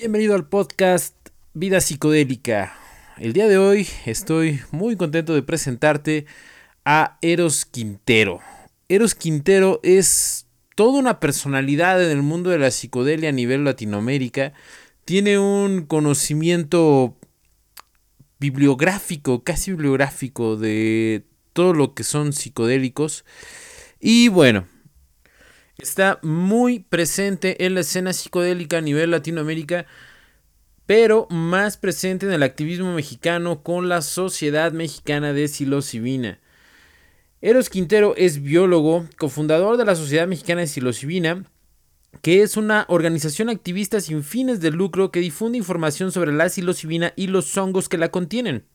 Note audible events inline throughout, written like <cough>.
Bienvenido al podcast Vida Psicodélica. El día de hoy estoy muy contento de presentarte a Eros Quintero. Eros Quintero es toda una personalidad en el mundo de la psicodelia a nivel Latinoamérica. Tiene un conocimiento bibliográfico, casi bibliográfico de todo lo que son psicodélicos. Y bueno, está muy presente en la escena psicodélica a nivel Latinoamérica, pero más presente en el activismo mexicano con la Sociedad Mexicana de Psilocibina. Eros Quintero es biólogo, cofundador de la Sociedad Mexicana de Psilocibina, que es una organización activista sin fines de lucro que difunde información sobre la psilocibina y los hongos que la contienen,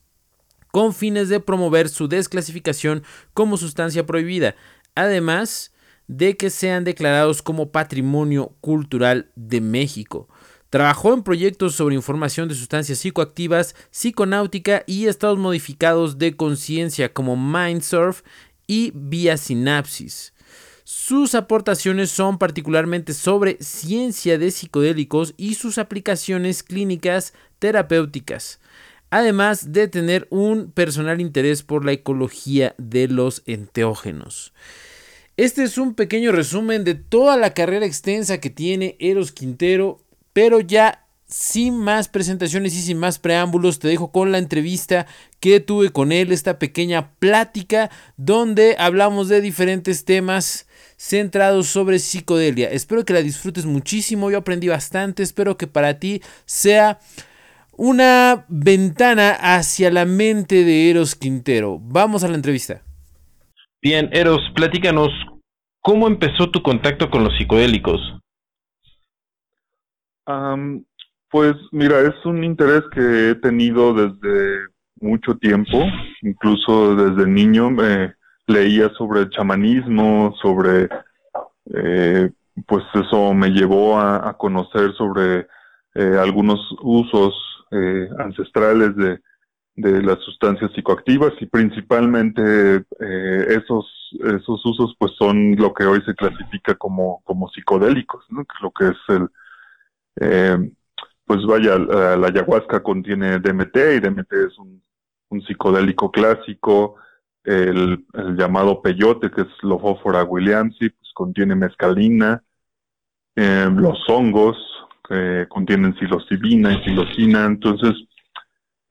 con fines de promover su desclasificación como sustancia prohibida. Además, de que sean declarados como Patrimonio Cultural de México. Trabajó en proyectos sobre información de sustancias psicoactivas, psiconáutica y estados modificados de conciencia como Mindsurf y Vía Sinapsis. Sus aportaciones son particularmente sobre ciencia de psicodélicos y sus aplicaciones clínicas terapéuticas, además de tener un personal interés por la ecología de los enteógenos. Este es un pequeño resumen de toda la carrera extensa que tiene Eros Quintero, pero ya sin más presentaciones y sin más preámbulos, te dejo con la entrevista que tuve con él, esta pequeña plática donde hablamos de diferentes temas centrados sobre psicodelia. Espero que la disfrutes muchísimo, yo aprendí bastante, espero que para ti sea una ventana hacia la mente de Eros Quintero. Vamos a la entrevista. Bien, Eros, platícanos, ¿cómo empezó tu contacto con los psicodélicos? pues mira, es un interés que he tenido desde mucho tiempo, incluso desde niño me leía sobre el chamanismo, sobre, eh, pues eso me llevó a, conocer sobre eh, algunos usos eh, ancestrales de, de las sustancias psicoactivas y principalmente eh, esos esos usos pues son lo que hoy se clasifica como como psicodélicos ¿no? lo que es el eh, pues vaya la, ayahuasca contiene DMT y DMT es un, un psicodélico clásico el, llamado peyote que es Lophophora williamsi pues contiene mescalina eh, los hongos que contienen psilocibina y psilocina entonces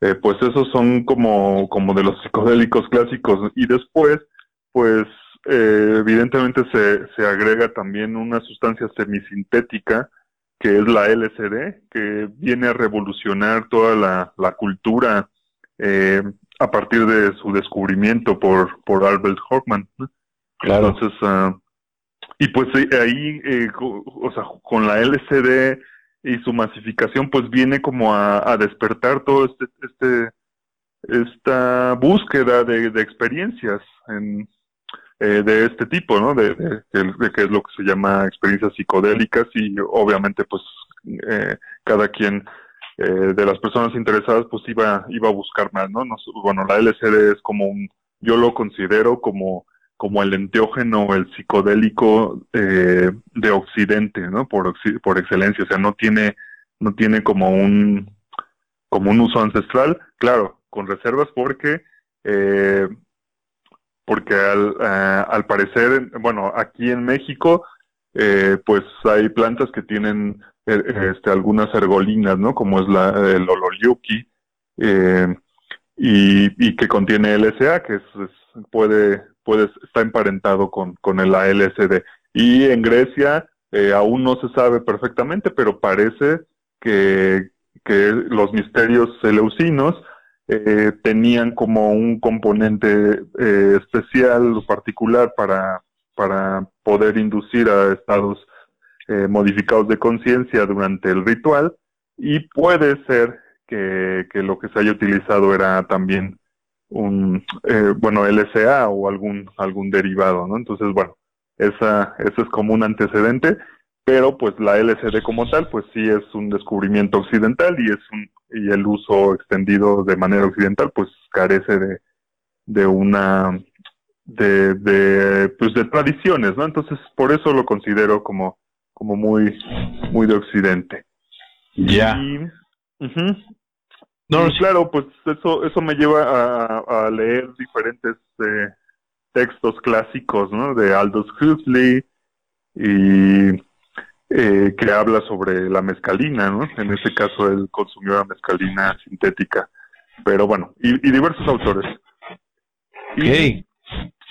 eh, pues esos son como, como de los psicodélicos clásicos. Y después, pues eh, evidentemente se, se agrega también una sustancia semisintética que es la LSD, que viene a revolucionar toda la, la cultura eh, a partir de su descubrimiento por, por Albert Hoffman. Claro. Entonces, uh, y pues ahí, o sea, con la LSD y su masificación pues viene como a, despertar todo este, este esta búsqueda de, experiencias en, eh, de este tipo, ¿no? De, de, que es lo que se llama experiencias psicodélicas y obviamente pues eh, cada quien eh, de las personas interesadas pues iba iba a buscar más, ¿no? bueno, la LCD es como un, yo lo considero como como el enteógeno, el psicodélico eh, de Occidente, ¿no? Por, por excelencia, o sea, no tiene, no tiene como un, como un uso ancestral, claro, con reservas porque, eh, porque al, eh, al parecer, bueno, aquí en México, eh, pues hay plantas que tienen este, algunas ergolinas, ¿no? Como es la, el ololiuki, y, y que contiene LSA, que es, puede pues está emparentado con, con el ALSD. Y en Grecia eh, aún no se sabe perfectamente, pero parece que, que los misterios seleucinos eh, tenían como un componente eh, especial o particular para, para poder inducir a estados modificados de conciencia durante el ritual y puede ser que, que lo que se haya utilizado era también un, eh, bueno, LSA o algún, algún derivado, ¿no? Entonces, bueno, esa, eso es como un antecedente, pero pues la LSD como tal, pues sí es un descubrimiento occidental y es un, y el uso extendido de manera occidental, pues carece de, de una, de, de, pues de tradiciones, ¿no? Entonces, por eso lo considero como, como muy, muy de occidente. Ya. No, claro, pues eso, eso me lleva a, a leer diferentes eh, textos clásicos, ¿no? De Aldous Huxley y eh, que habla sobre la mezcalina, ¿no? En este caso él consumió la mezcalina sintética, pero bueno, y, diversos autores. Y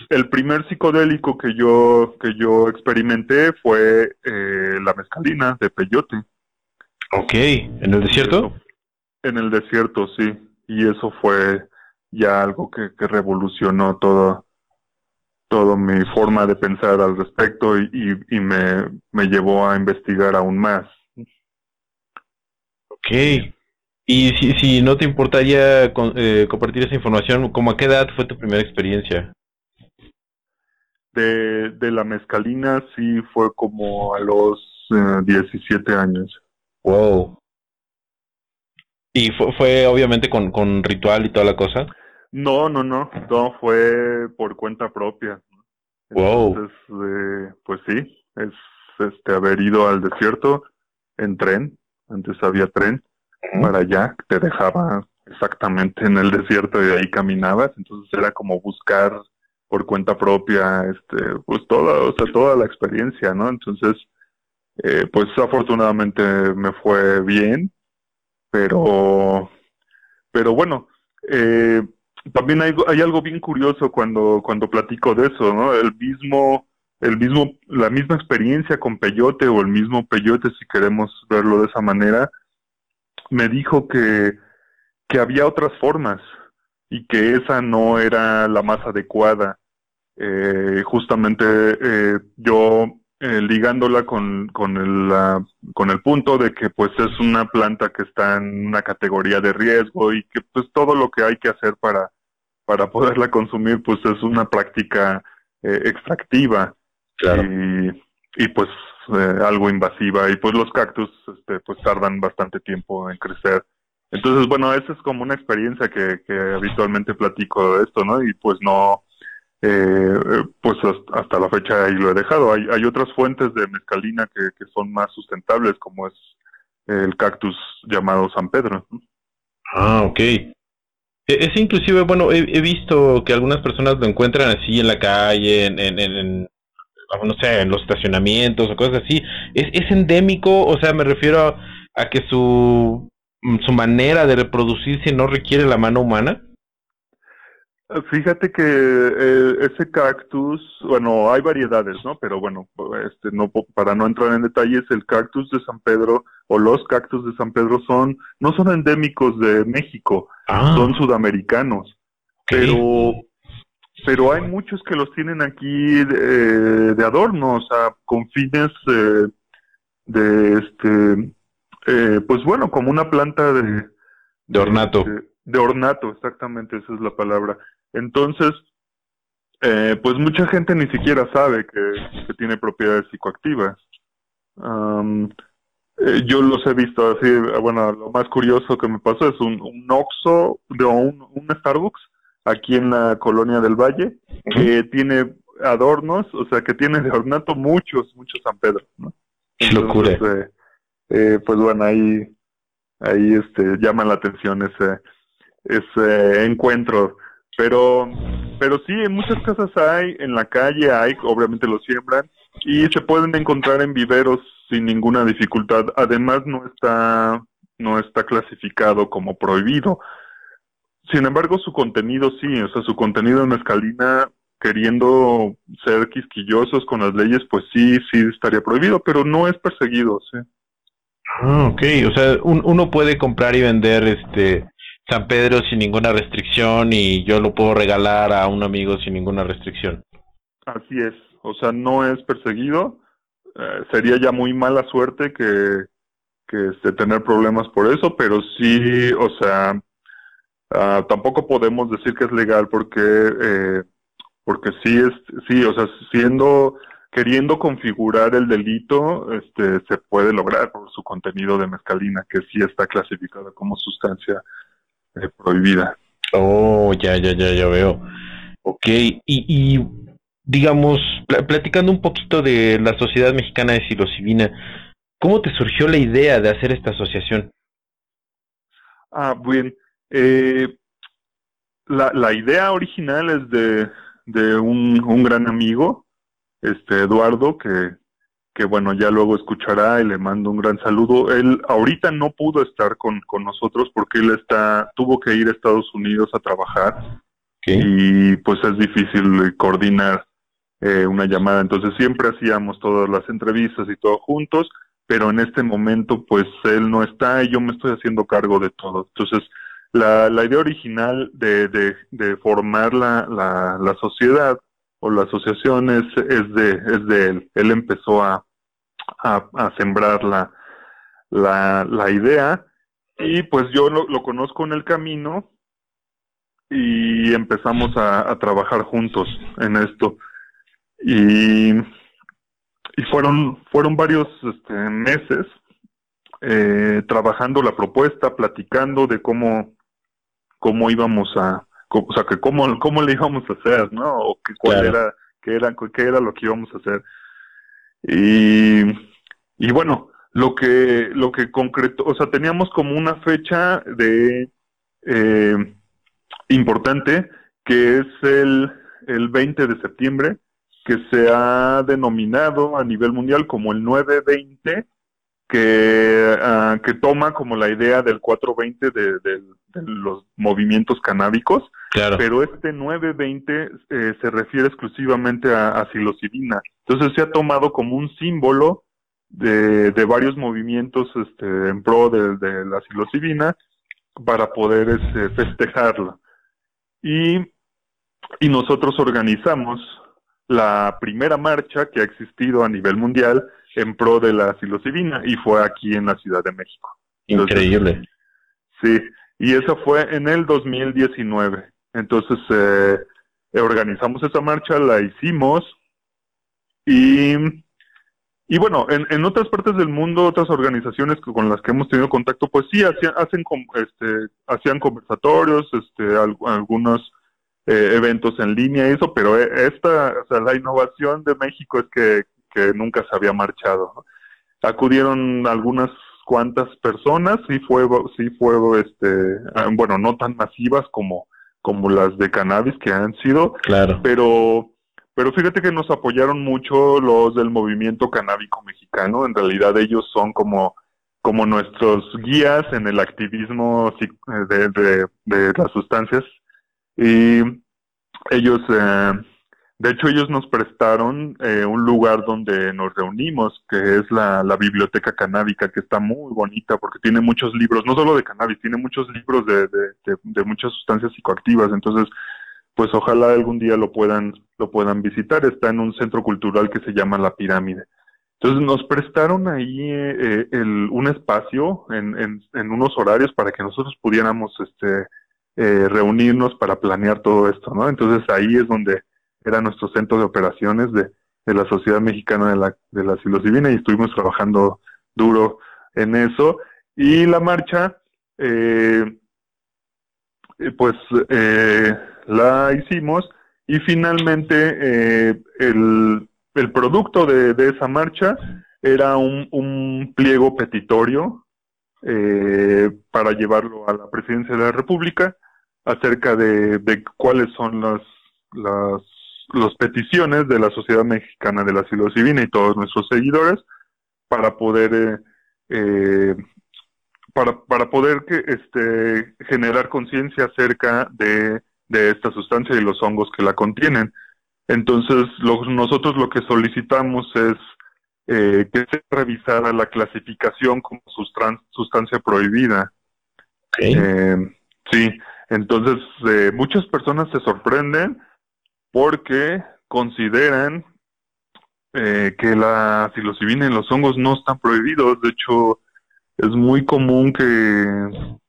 el primer psicodélico que yo que yo experimenté fue eh, la mezcalina de peyote. Ok, ¿en el desierto? En el desierto, sí. Y eso fue ya algo que, que revolucionó todo, todo mi forma de pensar al respecto y, y, me, me, llevó a investigar aún más. Ok. Y si, si no te importaría eh, compartir esa información, ¿cómo a qué edad fue tu primera experiencia? De, de la mezcalina sí fue como a los 17 eh, años. Wow. ¿Y fue, fue obviamente con, con ritual y toda la cosa? No, no, no, todo fue por cuenta propia. Wow. Entonces, eh, pues sí, es este haber ido al desierto en tren, antes había tren para allá, te dejaba exactamente en el desierto y ahí caminabas, entonces era como buscar por cuenta propia, este, pues toda, o sea, toda la experiencia, ¿no? Entonces, eh, pues afortunadamente me fue bien, pero, pero bueno, eh, también hay, algo bien curioso cuando, cuando platico de eso, ¿no? El mismo, el mismo, la misma experiencia con Peyote o el mismo Peyote, si queremos verlo de esa manera, me dijo que, que había otras formas y que esa no era la más adecuada. Eh, justamente eh, yo eh, ligándola con, con, el, con el punto de que pues es una planta que está en una categoría de riesgo y que pues todo lo que hay que hacer para, para poderla consumir pues es una práctica eh, extractiva y, y pues eh, algo invasiva y pues los cactus este, pues tardan bastante tiempo en crecer. Entonces, bueno, esa es como una experiencia que, que habitualmente platico de esto, ¿no? Y pues no, eh, pues hasta la fecha ahí lo he dejado. Hay, hay otras fuentes de mezcalina que, que son más sustentables, como es el cactus llamado San Pedro. Ah, ok. E, es inclusive, bueno, he, visto que algunas personas lo encuentran así en la calle, en, en, no sé, en los estacionamientos o cosas así. ¿Es, es endémico? O sea, me refiero a, a que su, su manera de reproducirse no requiere la mano humana. Fíjate que eh, ese cactus, bueno, hay variedades, ¿no? Pero bueno, este, no para no entrar en detalles, el cactus de San Pedro o los cactus de San Pedro son no son endémicos de México, ah. son sudamericanos, pero pero hay muchos que los tienen aquí de, de adorno, o sea, con fines eh, de este, eh, pues bueno, como una planta de de ornato. de ornato, exactamente, esa es la palabra. Entonces, eh, pues mucha gente ni siquiera sabe que, tiene propiedades psicoactivas. Eh, yo los he visto así, bueno, lo más curioso que me pasó es un, un Oxxo, de un, un Starbucks aquí en la colonia del Valle, que tiene adornos, o sea, que tiene de ornato muchos, muchos San Pedro, ¿no? Qué locura. Eh, pues bueno, ahí, ahí este, llama la atención ese, ese encuentro pero, pero sí, en muchas casas hay, en la calle hay, obviamente lo siembran, y se pueden encontrar en viveros sin ninguna dificultad. Además, no está, no está clasificado como prohibido. Sin embargo, su contenido sí, o sea, su contenido en escalina, queriendo ser quisquillosos con las leyes, pues sí, sí estaría prohibido, pero no es perseguido, sí. Ah, ok, o sea, uno puede comprar y vender este San Pedro sin ninguna restricción y yo lo puedo regalar a un amigo sin ninguna restricción. Así es, o sea, no es perseguido. Eh, sería ya muy mala suerte que, que este, tener problemas por eso, pero sí, o sea, uh, tampoco podemos decir que es legal porque eh, porque sí es sí, o sea, siendo queriendo configurar el delito, este se puede lograr por su contenido de mezcalina que sí está clasificada como sustancia prohibida. Oh, ya, ya, ya, ya veo. Ok, y, y digamos, platicando un poquito de la sociedad mexicana de psilocibina, ¿cómo te surgió la idea de hacer esta asociación? Ah, bien. Eh, la, la idea original es de, de un, un gran amigo, este Eduardo, que, que bueno, ya luego escuchará y le mando un gran saludo. Él ahorita no pudo estar con, con nosotros porque él está, tuvo que ir a Estados Unidos a trabajar y pues es difícil coordinar eh, una llamada. Entonces siempre hacíamos todas las entrevistas y todo juntos, pero en este momento pues él no está y yo me estoy haciendo cargo de todo. Entonces la, la idea original de, de, de formar la, la, la sociedad o la asociación es, es, de, es de él. Él empezó a, a, sembrar la, la, la, idea y pues yo lo, conozco en el camino y empezamos a, a trabajar juntos en esto. Y, y fueron, fueron varios este, meses eh, trabajando la propuesta, platicando de cómo, cómo íbamos a, o sea, que cómo, cómo le íbamos a hacer, ¿no? O que, cuál era, qué era, qué era lo que íbamos a hacer. Y, y bueno, lo que, lo que concretó, o sea, teníamos como una fecha de eh, importante que es el, el 20 de septiembre, que se ha denominado a nivel mundial como el 920 que, uh, que toma como la idea del 420 de, de, de los movimientos canábicos, claro. pero este 920 eh, se refiere exclusivamente a, a psilocibina. Entonces se ha tomado como un símbolo de, de varios movimientos este, en pro de, de la psilocibina para poder este, festejarla. Y, y nosotros organizamos la primera marcha que ha existido a nivel mundial en pro de la psilocibina y fue aquí en la Ciudad de México. Increíble. sí, y eso fue en el 2019. Entonces eh, organizamos esa marcha, la hicimos y, y bueno, en, otras partes del mundo, otras organizaciones con las que hemos tenido contacto, pues sí, hacían, hacen, este, hacían conversatorios, este, algunos eh, eventos en línea y eso, pero eh, esta, o sea, la innovación de México es que que nunca se había marchado. Acudieron algunas cuantas personas, sí fue, sí fue, este, ah, bueno, no tan masivas como, como las de cannabis que han sido, claro. pero, pero fíjate que nos apoyaron mucho los del movimiento canábico mexicano, en realidad ellos son como, como nuestros guías en el activismo de, de, de las sustancias y ellos eh, de hecho, ellos nos prestaron eh, un lugar donde nos reunimos, que es la, biblioteca canábica, que está muy bonita porque tiene muchos libros, no solo de cannabis, tiene muchos libros de, muchas sustancias psicoactivas. Entonces, pues ojalá algún día lo puedan, lo puedan visitar. Está en un centro cultural que se llama La Pirámide. Entonces nos prestaron ahí eh, el, un espacio en, en, en, unos horarios para que nosotros pudiéramos este, eh, reunirnos para planear todo esto, ¿no? Entonces ahí es donde era nuestro centro de operaciones de, de la Sociedad Mexicana de la, de la Psilocibina y estuvimos trabajando duro en eso. Y la marcha, eh, pues eh, la hicimos y finalmente eh, el, el, producto de, de, esa marcha era un, un pliego petitorio eh, para llevarlo a la presidencia de la República acerca de, de cuáles son las, las las peticiones de la Sociedad Mexicana de la Psilocibina y todos nuestros seguidores para poder eh, eh, para, para poder que este generar conciencia acerca de, de esta sustancia y los hongos que la contienen. Entonces, lo, nosotros lo que solicitamos es eh, que se revisara la clasificación como sustancia prohibida. Okay. Eh, sí, entonces eh, muchas personas se sorprenden porque consideran eh, que la psilocibina y los hongos no están prohibidos. De hecho, es muy común que,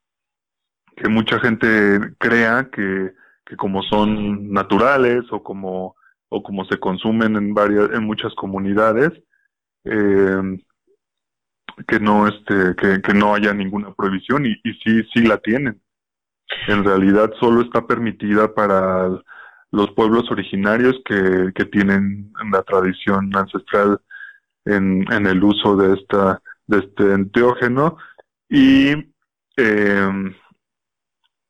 que mucha gente crea que, que como son naturales o como, o como se consumen en varias, en muchas comunidades, eh, que no este, que, que no haya ninguna prohibición y, y sí, sí la tienen. En realidad solo está permitida para los pueblos originarios que, que tienen la tradición ancestral en, en el uso de esta de este enteógeno. Y em,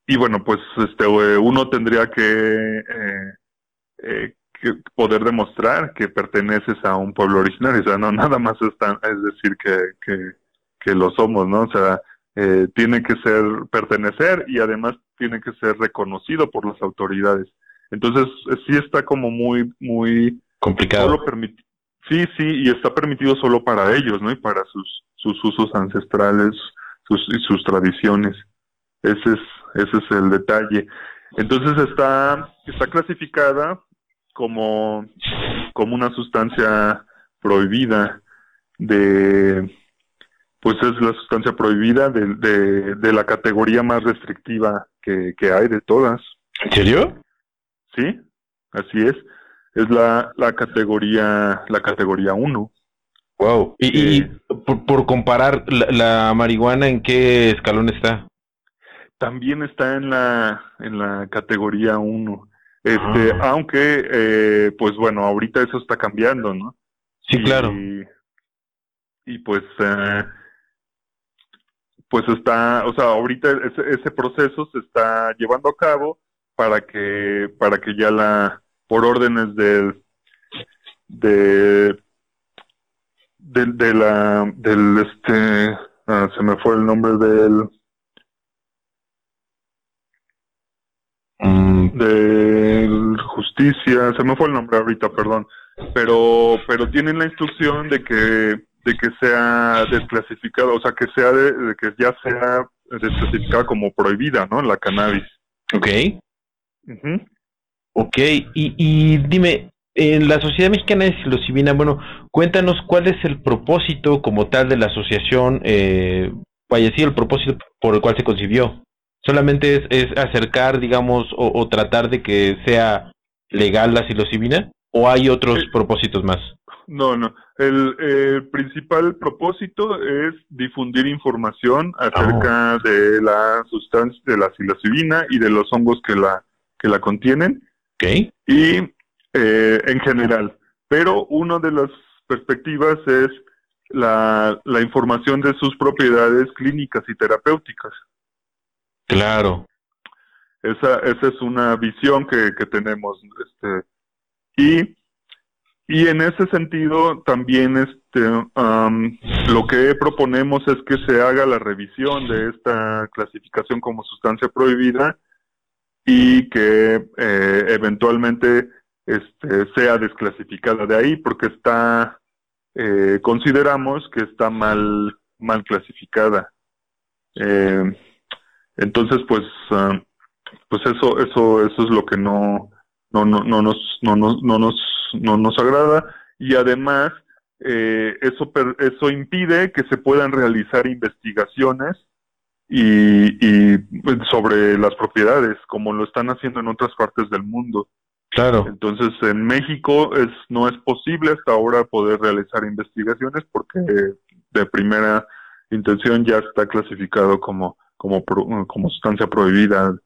y bueno pues este uno tendría que, eh, que, poder demostrar que perteneces a un pueblo originario. O sea no <laughs> nada más están es decir que, que, que lo somos no o sea eh, tiene que ser pertenecer y además tiene que ser reconocido por las autoridades. Entonces, sí está como muy, muy complicado. sí, sí, y está permitido solo para ellos, ¿no? Y para sus, sus usos ancestrales sus, y sus tradiciones. Ese es, ese es el detalle. Entonces está, está clasificada como, como una sustancia prohibida de pues es la sustancia prohibida de, de, la categoría más restrictiva que, hay de todas. ¿En serio? Sí, así es. Es la, la categoría la categoría 1. Wow. Y, eh, por, comparar, la, marihuana en qué escalón está? También está en la en la categoría 1. Este, ah. aunque eh, pues bueno, ahorita eso está cambiando, ¿no? Sí, claro. Y pues eh, pues está, o sea, ahorita ese, proceso se está llevando a cabo para que, para que ya la, por órdenes del, de, de, la, del, este, ah, se me fue el nombre del, mm. de justicia, se me fue el nombre ahorita, perdón, pero, pero tienen la instrucción de que de que sea desclasificado, o sea, que sea de, que ya sea desclasificada como prohibida, ¿no? La cannabis. Ok. Ok, y, y dime, en la Sociedad Mexicana de Psilocibina, bueno, cuéntanos cuál es el propósito como tal de la asociación, eh, vaya, sí, el propósito por el cual se concibió. ¿Solamente es, es acercar, digamos, o, tratar de que sea legal la psilocibina? ¿O hay otros eh, propósitos más? No, no. El, principal propósito es difundir información acerca ah. de la sustancia de la psilocibina y de los hongos que la que la contienen. Okay. Y eh, en general. Pero una de las perspectivas es la, la información de sus propiedades clínicas y terapéuticas. Claro. Esa, esa es una visión que, que tenemos. Este, y y en ese sentido, también este, lo que proponemos es que se haga la revisión de esta clasificación como sustancia prohibida y que eh, eventualmente este, sea desclasificada de ahí, porque está, eh, consideramos que está mal, mal clasificada. Eh, entonces, pues, pues eso, eso, eso es lo que no, no, no, no nos, no, no, no nos no nos agrada y además eh, eso, eso impide que se puedan realizar investigaciones y, pues, sobre las propiedades, como lo están haciendo en otras partes del mundo. Claro. Entonces, en México es no es posible hasta ahora poder realizar investigaciones porque de primera intención ya está clasificado como como como sustancia prohibida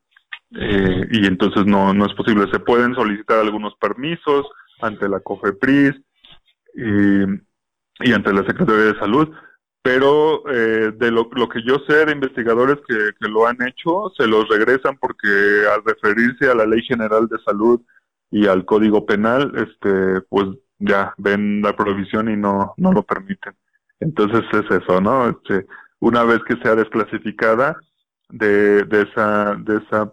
eh, y entonces no no es posible. Se pueden solicitar algunos permisos, ante la COFEPRIS y, ante la Secretaría de Salud, pero eh, de lo, que yo sé de investigadores que, lo han hecho, se los regresan porque al referirse a la Ley General de Salud y al Código Penal, este, pues ya ven la prohibición y no, no lo permiten. Entonces es eso, ¿no? Este, una vez que sea desclasificada de, de esa, de esa,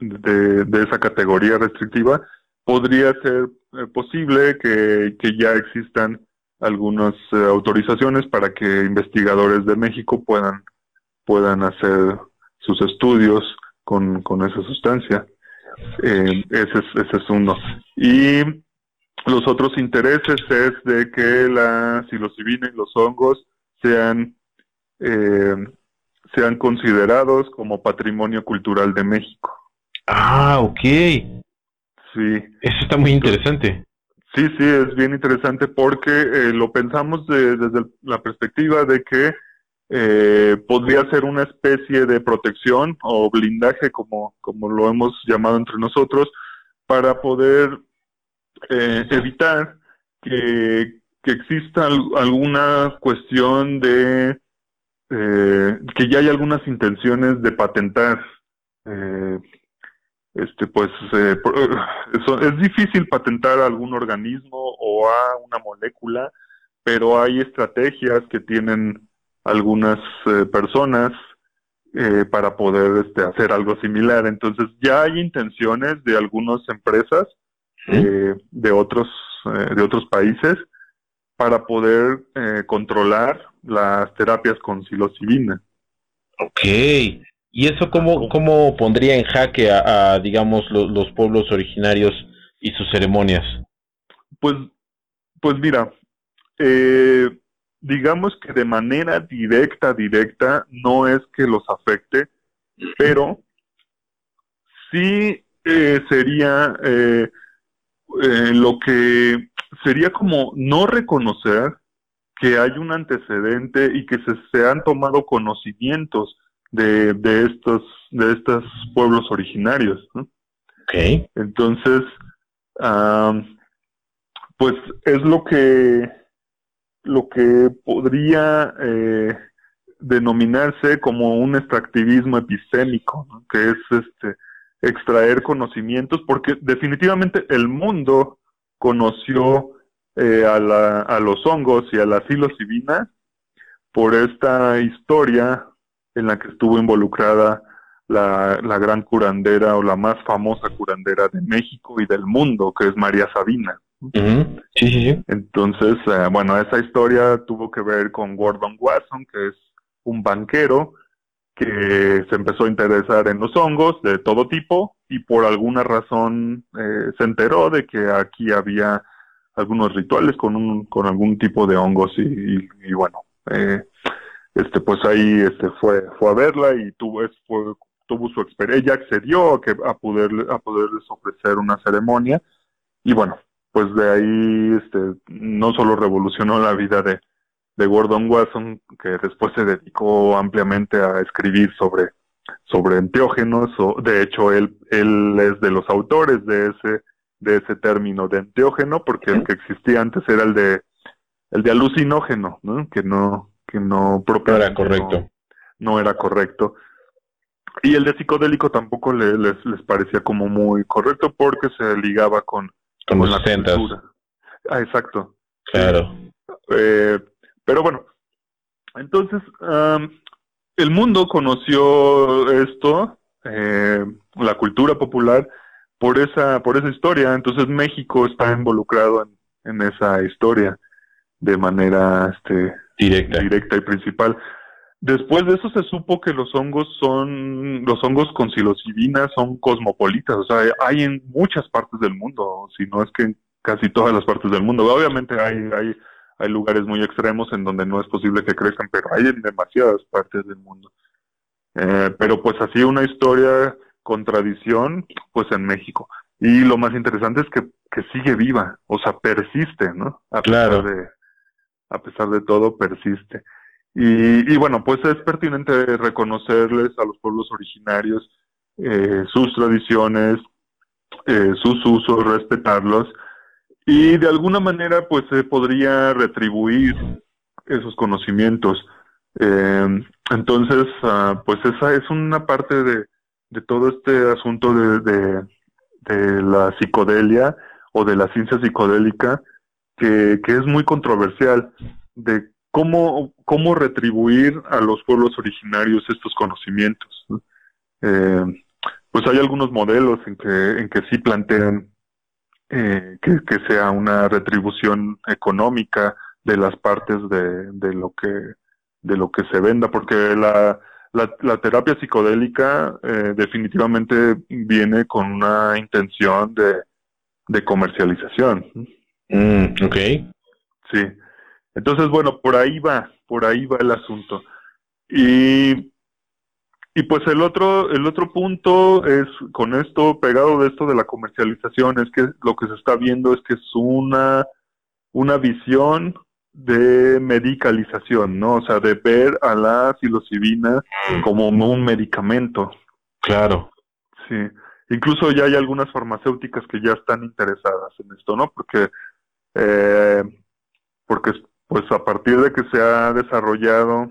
de, de esa categoría restrictiva, podría ser eh, posible que, que, ya existan algunas eh, autorizaciones para que investigadores de México puedan, puedan hacer sus estudios con, con esa sustancia. Eh, ese, es, ese es uno. Y los otros intereses es de que la psilocibina y los hongos sean, sean considerados como patrimonio cultural de México. Ah, ok. Sí. Eso está muy interesante. Sí, sí, es bien interesante porque eh, lo pensamos desde la perspectiva de que eh, podría ser una especie de protección o blindaje, como, como lo hemos llamado entre nosotros, para poder eh, evitar que exista alguna cuestión de eh, que ya hay algunas intenciones de patentar eh, este pues eh, es difícil patentar algún organismo o a una molécula pero hay estrategias que tienen algunas personas para poder este, hacer algo similar entonces ya hay intenciones de algunas empresas de otros de otros países para poder controlar las terapias con psilocibina. Ok. ¿Y eso cómo, cómo pondría en jaque a, digamos, los pueblos originarios y sus ceremonias? Pues, pues mira, eh, digamos que de manera directa, directa, no es que los afecte, pero sí eh, sería eh, lo que sería como no reconocer que hay un antecedente y que se, se han tomado conocimientos de, de estos de estos pueblos originarios. Okay. Entonces, pues es lo que lo que podría eh, denominarse como un extractivismo epistémico, que es este extraer conocimientos, porque definitivamente el mundo conoció eh, a, la, a, los hongos y a la psilocibina por esta historia en la que estuvo involucrada la, la, gran curandera o la más famosa curandera de México y del mundo, que es María Sabina. sí, sí, Entonces, eh, bueno, esa historia tuvo que ver con Gordon Wasson, que es un banquero que se empezó a interesar en los hongos de todo tipo y por alguna razón eh, se enteró de que aquí había algunos rituales con un, con algún tipo de hongos y, y, bueno, eh, este pues ahí este fue fue a verla y tuvo fue, tuvo su experiencia, ella accedió a que a poder a poderles ofrecer una ceremonia y bueno, pues de ahí este no solo revolucionó la vida de de Gordon Wasson que después se dedicó ampliamente a escribir sobre sobre enteógenos o de hecho él él es de los autores de ese de ese término de enteógeno, porque el que existía antes era el de el de alucinógeno, ¿no? Que no que no era correcto. No, era correcto. Y el de psicodélico tampoco les, les parecía como muy correcto porque se ligaba con, con, la cultura. Ah, exacto. Claro. Eh, pero bueno, entonces el mundo conoció esto, eh, la cultura popular, por esa, por esa historia. Entonces México está involucrado en, esa historia de manera este, directa. directa y principal. Después de eso se supo que los hongos son, los hongos con psilocibina son cosmopolitas, o sea, hay en muchas partes del mundo, si no es que en casi todas las partes del mundo. Obviamente hay, hay, hay lugares muy extremos en donde no es posible que crezcan, pero hay en demasiadas partes del mundo. Eh, pero pues así una historia con tradición, pues en México. Y lo más interesante es que, que sigue viva, o sea, persiste, ¿no? A claro. Pesar de, a pesar de todo, persiste. Y, bueno, pues es pertinente reconocerles a los pueblos originarios eh, sus tradiciones, eh, sus usos, respetarlos y de alguna manera pues se podría retribuir esos conocimientos. Eh, entonces, ah, pues esa es una parte de, de todo este asunto de, de, la psicodelia o de la ciencia psicodélica que, que es muy controversial de cómo, cómo retribuir a los pueblos originarios estos conocimientos. Eh, pues hay algunos modelos en que, en que sí plantean eh, que, que, sea una retribución económica de las partes de, de lo que de lo que se venda, porque la, la, terapia psicodélica eh, definitivamente viene con una intención de, de comercialización. Mm, ok. Sí. Entonces, bueno, por ahí va, por ahí va el asunto. Y, y pues el otro, el otro punto es con esto, pegado de esto de la comercialización, es que lo que se está viendo es que es una, una visión de medicalización, ¿no? O sea, de ver a la psilocibina mm. como un medicamento. Claro. Sí. Incluso ya hay algunas farmacéuticas que ya están interesadas en esto, ¿no? Porque eh, porque pues a partir de que se ha desarrollado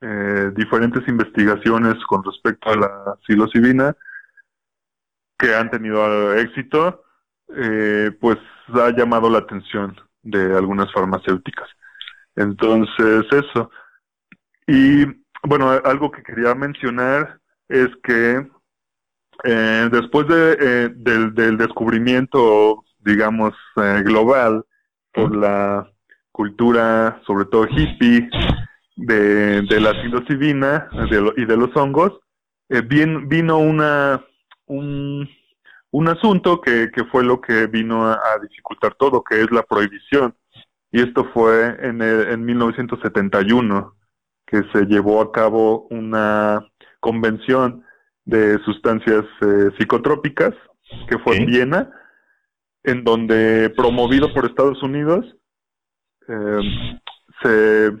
eh, diferentes investigaciones con respecto a la psilocibina que han tenido éxito, eh, pues ha llamado la atención de algunas farmacéuticas. Entonces, eso. Y bueno, algo que quería mencionar es que eh, después de, eh, del, descubrimiento, digamos, eh, global por la cultura, sobre todo hippie, de, de la psilocibina y de los hongos, bien, vino una, un, un asunto que, que, fue lo que vino a, dificultar todo, que es la prohibición. Y esto fue en, el, en 1971, que se llevó a cabo una convención de sustancias eh, psicotrópicas, que fue en Viena, en donde, promovido por Estados Unidos, em, se,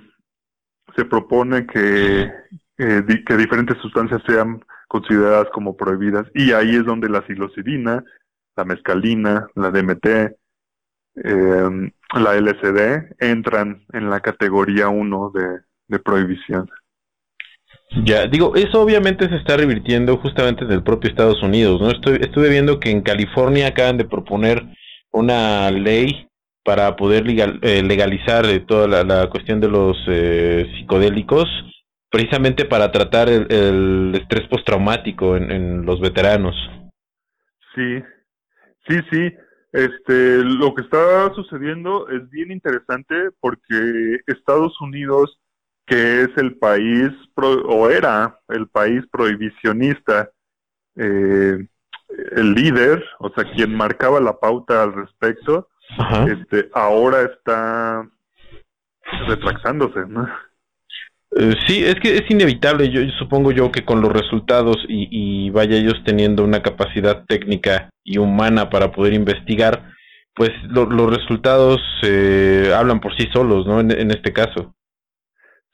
se propone que, que diferentes sustancias sean consideradas como prohibidas. Y ahí es donde la psilocibina, la mescalina, la DMT, em, la LSD entran en la categoría 1 de, de prohibición. Ya, digo, eso obviamente se está revirtiendo justamente en el propio Estados Unidos, ¿no? Estoy, estuve viendo que en California acaban de proponer una ley para poder legal, eh, legalizar toda la, cuestión de los eh, psicodélicos, precisamente para tratar el, estrés postraumático en, en los veteranos. Sí, sí, sí. Este, lo que está sucediendo es bien interesante porque Estados Unidos que es el país, o era el país prohibicionista, eh, el líder, o sea, quien marcaba la pauta al respecto, este, ahora está retractándose, ¿no? Eh, sí, es que es inevitable, yo, supongo yo que con los resultados y, vaya ellos teniendo una capacidad técnica y humana para poder investigar, pues los resultados eh, hablan por sí solos, ¿no? en este caso.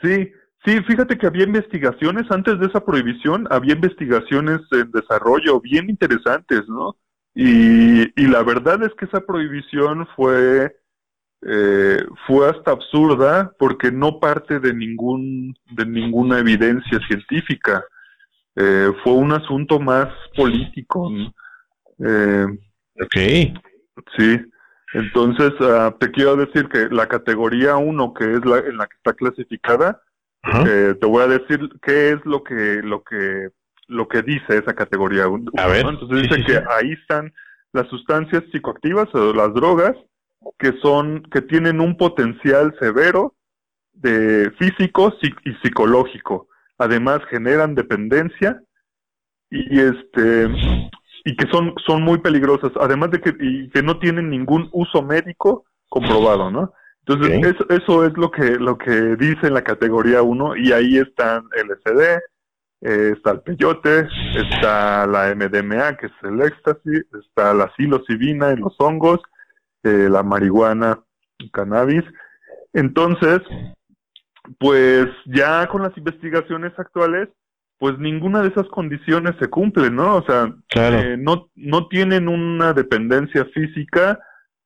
Sí, sí, fíjate que había investigaciones antes de esa prohibición, había investigaciones en desarrollo bien interesantes, ¿no? Y, y la verdad es que esa prohibición fue eh, fue hasta absurda porque no parte de ningún de ninguna evidencia científica. Eh, fue un asunto más político eh, ok. sí entonces, uh, te quiero decir que la categoría 1, que es la en la que está clasificada, eh, te voy a decir qué es lo que lo que lo que dice esa categoría 1. A ver. Entonces dice que ahí están las sustancias psicoactivas o las drogas que son que tienen un potencial severo de físico y psicológico. Además generan dependencia y este y que son, son muy peligrosas, además de que, y que no tienen ningún uso médico comprobado, ¿no? Entonces, eso, eso es lo que, lo que dice en la categoría 1 y ahí están LSD, eh, está el peyote, está la MDMA, que es el éxtasis, está la psilocibina en los hongos, eh, la marihuana, el cannabis. Entonces, pues ya con las investigaciones actuales, pues ninguna de esas condiciones se cumple, ¿no? O sea, eh, no, no tienen una dependencia física,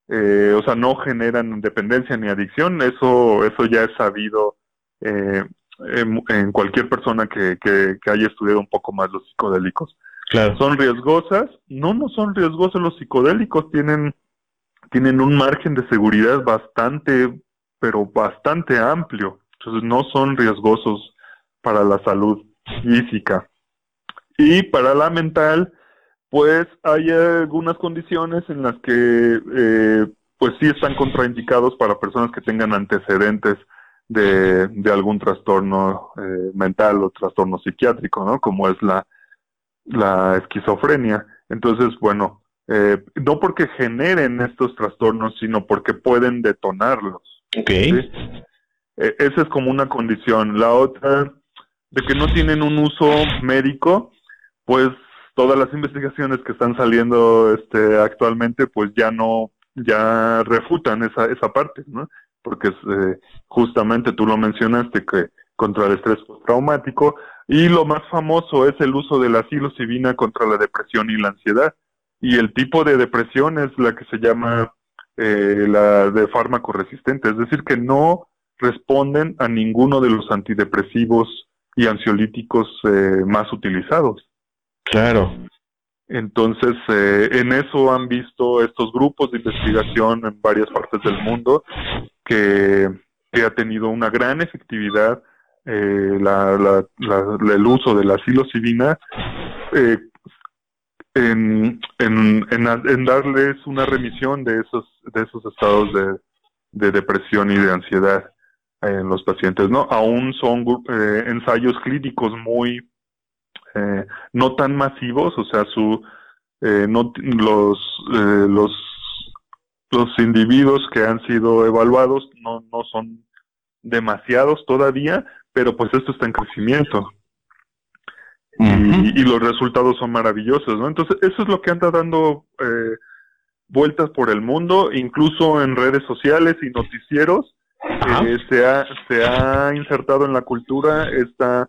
eh, o sea, no generan dependencia ni adicción, eso, eso ya es sabido eh, en, cualquier persona que, que, haya estudiado un poco más los psicodélicos. Claro. ¿Son riesgosas? No, no son riesgosos los psicodélicos, tienen, tienen un margen de seguridad bastante, pero bastante amplio, entonces no son riesgosos para la salud física. Y para la mental, pues hay algunas condiciones en las que eh, pues sí están contraindicados para personas que tengan antecedentes de, de algún trastorno eh, mental o trastorno psiquiátrico, ¿no? Como es la, la esquizofrenia. Entonces, bueno, eh, no porque generen estos trastornos, sino porque pueden detonarlos. Ok. esa es como una condición. La otra de que no tienen un uso médico, pues todas las investigaciones que están saliendo este actualmente pues ya no ya refutan esa esa parte, ¿no? Porque eh, justamente tú lo mencionaste que contra el estrés postraumático y lo más famoso es el uso de la psilocibina contra la depresión y la ansiedad y el tipo de depresión es la que se llama eh, la de fármaco resistente, es decir, que no responden a ninguno de los antidepresivos y ansiolíticos eh, más utilizados. Claro. Entonces, eh, en eso han visto estos grupos de investigación en varias partes del mundo que, ha tenido una gran efectividad eh, el uso de la psilocibina eh, en, en, en, darles una remisión de esos, de esos estados de, de depresión y de ansiedad en los pacientes, ¿no? Aún son ensayos clínicos muy eh, no tan masivos, o sea, su eh, no, los eh, los los individuos que han sido evaluados no, no son demasiados todavía, pero pues esto está en crecimiento. y, los resultados son maravillosos, ¿no? Entonces, eso es lo que anda dando vueltas por el mundo, incluso en redes sociales y noticieros. Se, ha, se ha insertado en la cultura esta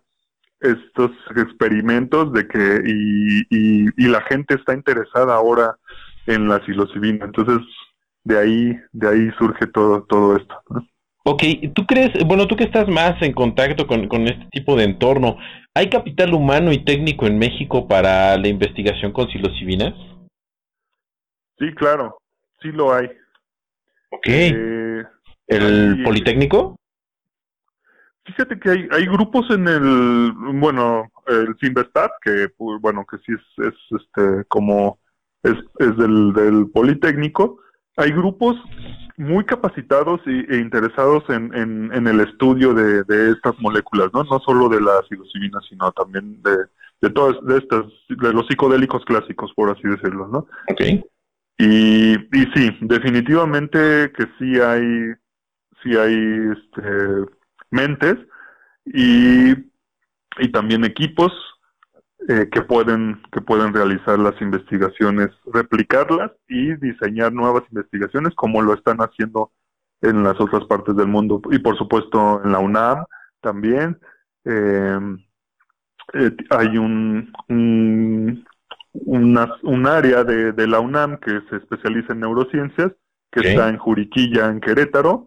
estos experimentos de que y, y, la gente está interesada ahora en la psilocibina entonces de ahí de ahí surge todo todo esto Ok, ¿tú crees, bueno, tú que estás más en contacto con, con este tipo de entorno, ¿hay capital humano y técnico en México para la investigación con psilocibina? Sí, claro, sí lo hay. Ok. Eh, ¿El Politécnico? Fíjate que hay, hay grupos en el, bueno, el Simvestat, que, pues, bueno, que sí es, es este, como, es, es del, del Politécnico. Hay grupos muy capacitados e interesados en, en, en el estudio de, de, estas moléculas, ¿no? No solo de la psilocibina, sino también de, de todas, de estas, de los psicodélicos clásicos, por así decirlo, ¿no? Ok. Y, y sí, definitivamente que sí hay, sí hay, este, mentes y, y también equipos eh, que pueden que pueden realizar las investigaciones, replicarlas y diseñar nuevas investigaciones como lo están haciendo en las otras partes del mundo. Y por supuesto en la UNAM también eh, eh, hay un, un un área de, de, la UNAM que se especializa en neurociencias que está en Juriquilla en Querétaro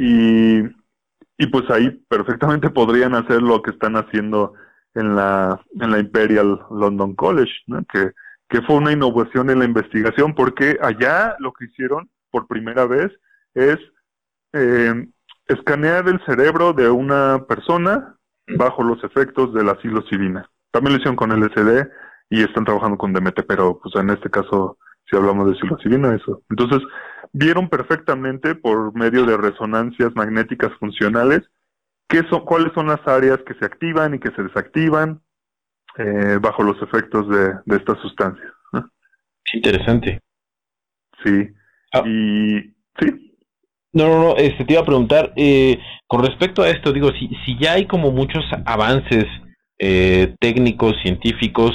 y pues ahí perfectamente podrían hacer lo que están haciendo en la, Imperial London College, que, que fue una innovación en la investigación, porque allá lo que hicieron por primera vez es eh, escanear el cerebro de una persona bajo los efectos de la psilocibina. También lo hicieron con LSD y están trabajando con DMT, pero pues en este caso si hablamos de psilocibina eso. Entonces, vieron perfectamente por medio de resonancias magnéticas funcionales qué son, cuáles son las áreas que se activan y que se desactivan eh, bajo los efectos de, de estas sustancias. Interesante. Sí. Ah. Y sí. No, no, no, este, te iba a preguntar, eh, con respecto a esto, digo, si, si ya hay como muchos avances eh, técnicos, científicos,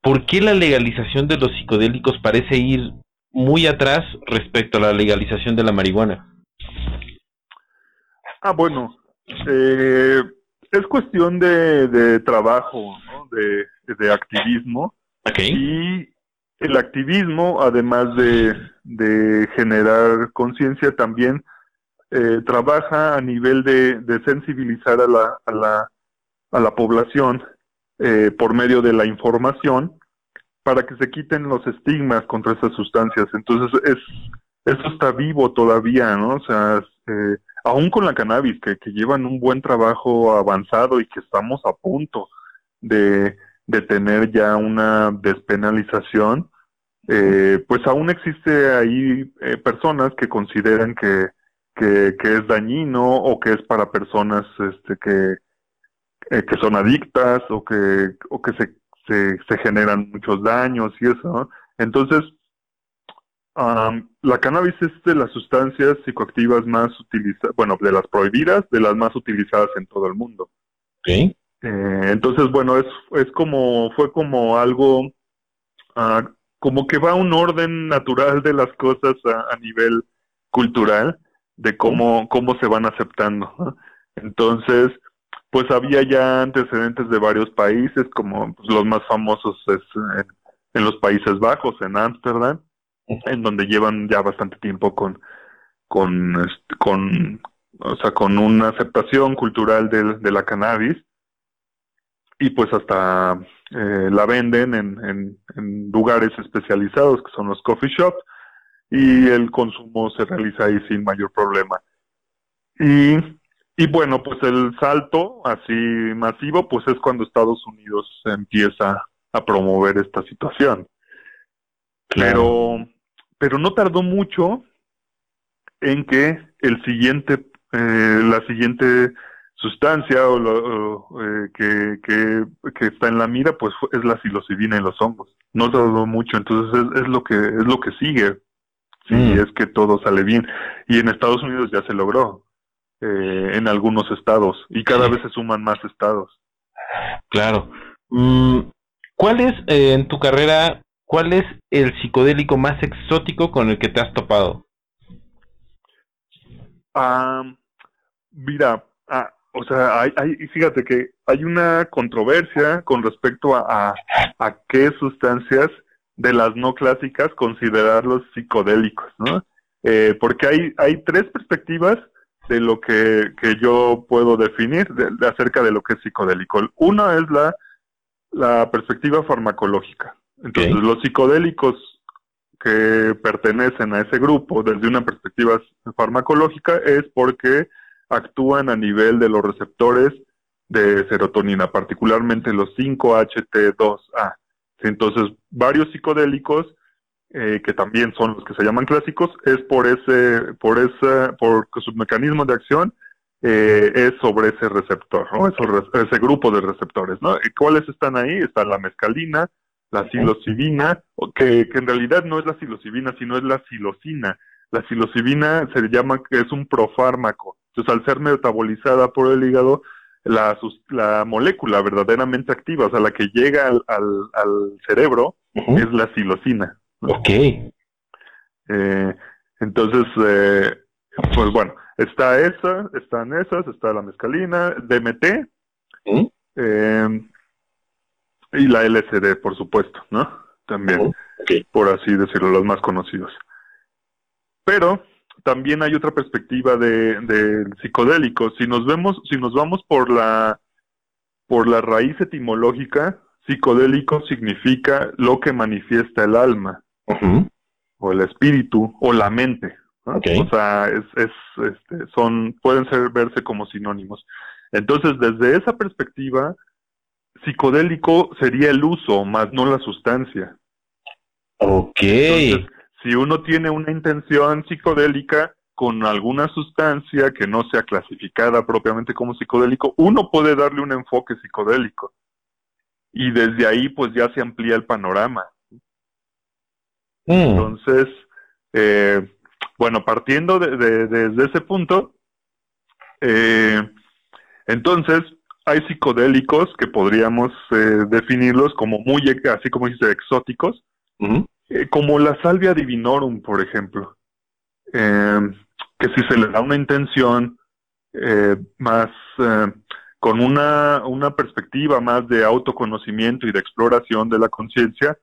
¿por qué la legalización de los psicodélicos parece ir muy atrás respecto a la legalización de la marihuana. Ah, bueno, eh, es cuestión de, de trabajo, de, de, activismo. Y el activismo, además de, de generar conciencia, también eh, trabaja a nivel de, de sensibilizar a la, a la, a la población eh, por medio de la información para que se quiten los estigmas contra esas sustancias. Entonces, es eso está vivo todavía, ¿no? O sea, eh, aún con la cannabis, que, que llevan un buen trabajo avanzado y que estamos a punto de, de tener ya una despenalización, eh, pues aún existe ahí eh, personas que consideran que, que, que, es dañino o que es para personas este, que, eh, que son adictas o que, o que se se, generan muchos daños y eso. Entonces, la cannabis es de las sustancias psicoactivas más utilizadas, bueno, de las prohibidas, de las más utilizadas en todo el mundo. Eh, entonces, bueno, es, es como, fue como algo, ah, como que va un orden natural de las cosas a, nivel cultural, de cómo, cómo se van aceptando. Entonces, pues había ya antecedentes de varios países, como pues, los más famosos es en, los Países Bajos, en Ámsterdam, en donde llevan ya bastante tiempo con, con, este, con, o sea, con una aceptación cultural de, de la cannabis y pues hasta eh, la venden en, en, en, lugares especializados que son los coffee shops y el consumo se realiza ahí sin mayor problema. Y, y bueno, pues el salto así masivo pues es cuando Estados Unidos empieza a promover esta situación. Pero, pero no tardó mucho en que el siguiente, eh, la siguiente sustancia o, lo, eh, que, que, que, está en la mira, pues es la psilocibina en los hongos. No tardó mucho, entonces es, es lo que es lo que sigue. Si mm. es que todo sale bien. Y en Estados Unidos ya se logró, eh, en algunos estados, y cada vez se suman más estados. Claro. Mm, ¿Cuál es, eh, en tu carrera, cuál es el psicodélico más exótico con el que te has topado? Ah, mira, ah, o sea, hay, hay, fíjate que hay una controversia con respecto a, a, qué sustancias de las no clásicas considerarlos psicodélicos, ¿no? Eh, porque hay, hay tres perspectivas de lo que, que yo puedo definir de, acerca de lo que es psicodélico. Una es la, la perspectiva farmacológica. Entonces, los psicodélicos que pertenecen a ese grupo desde una perspectiva farmacológica es porque actúan a nivel de los receptores de serotonina, particularmente los 5-HT2A. Entonces, varios psicodélicos, eh, que también son los que se llaman clásicos, es por ese, por ese, porque su mecanismo de acción eh, es sobre ese receptor, ¿no? ese grupo de receptores, ¿no? ¿Y ¿Cuáles están ahí? Está la mescalina, la psilocibina, que, que en realidad no es la psilocibina, sino es la psilocina. La psilocibina se llama que es un profármaco. Entonces, al ser metabolizada por el hígado, la, la molécula verdaderamente activa, o sea, la que llega al, al, cerebro, es la psilocina. Ok. Eh, entonces, eh, pues bueno, está esa, están esas, está la mescalina, DMT, eh, y la LSD, por supuesto, ¿no? También, por así decirlo, los más conocidos. Pero también hay otra perspectiva de, de psicodélico. Si nos vemos, si nos vamos por la por la raíz etimológica, psicodélico significa lo que manifiesta el alma, o el espíritu, o la mente. O sea, es, es, este, son, pueden ser verse como sinónimos. Entonces, desde esa perspectiva, psicodélico sería el uso, más no la sustancia. Ok si uno tiene una intención psicodélica con alguna sustancia que no sea clasificada propiamente como psicodélico, uno puede darle un enfoque psicodélico. Y desde ahí pues ya se amplía el panorama. Mm. Entonces, eh, bueno, partiendo de, desde ese punto, eh, entonces hay psicodélicos que podríamos eh, definirlos como muy, así como dice, exóticos, eh, como la salvia divinorum, por ejemplo, eh, que si se le da una intención eh, más con una, una perspectiva más de autoconocimiento y de exploración de la conciencia,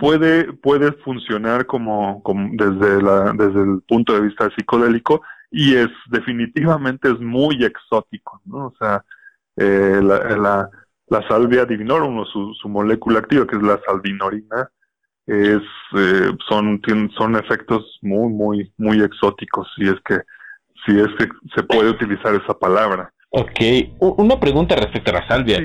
puede, puede funcionar como, como, desde, la, desde el punto de vista psicodélico y es definitivamente es muy exótico, ¿no? O sea, la, la, la, salvia divinorum o su, su molécula activa, que es la salvinorina, es eh, son son efectos muy muy muy exóticos si es que si es que se puede utilizar esa palabra. Ok, una pregunta respecto a la salvia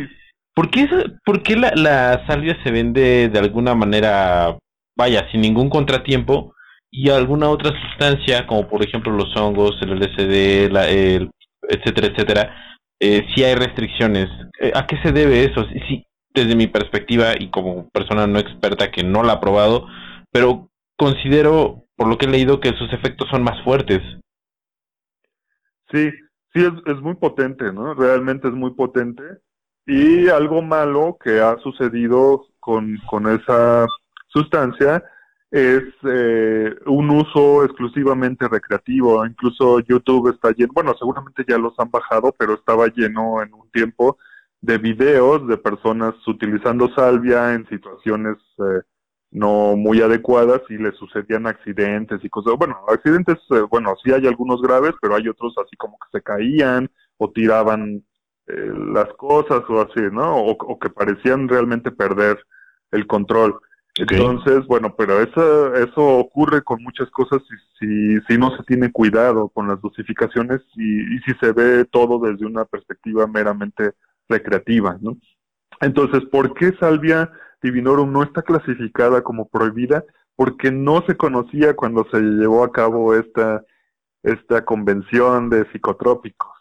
¿por qué, por qué la, la, salvia se vende de alguna manera vaya sin ningún contratiempo y alguna otra sustancia como por ejemplo los hongos el LSD la, etcétera etcétera eh, si hay restricciones eh, ¿a qué se debe eso? si desde mi perspectiva y como persona no experta que no la ha probado, pero considero, por lo que he leído, que sus efectos son más fuertes. Sí, sí, es, es muy potente, ¿no? Realmente es muy potente. Y algo malo que ha sucedido con, con esa sustancia es eh, un uso exclusivamente recreativo. Incluso YouTube está lleno, bueno, seguramente ya los han bajado, pero estaba lleno en un tiempo de videos de personas utilizando salvia en situaciones eh, no muy adecuadas y le sucedían accidentes y cosas. Bueno, accidentes, eh, bueno, sí hay algunos graves, pero hay otros así como que se caían o tiraban eh, las cosas o así, ¿no? O, que parecían realmente perder el control. Entonces, bueno, pero eso, eso ocurre con muchas cosas si, si, no se tiene cuidado con las dosificaciones y, y si se ve todo desde una perspectiva meramente recreativa, ¿no? Entonces, ¿por qué salvia divinorum no está clasificada como prohibida? Porque no se conocía cuando se llevó a cabo esta, esta convención de psicotrópicos.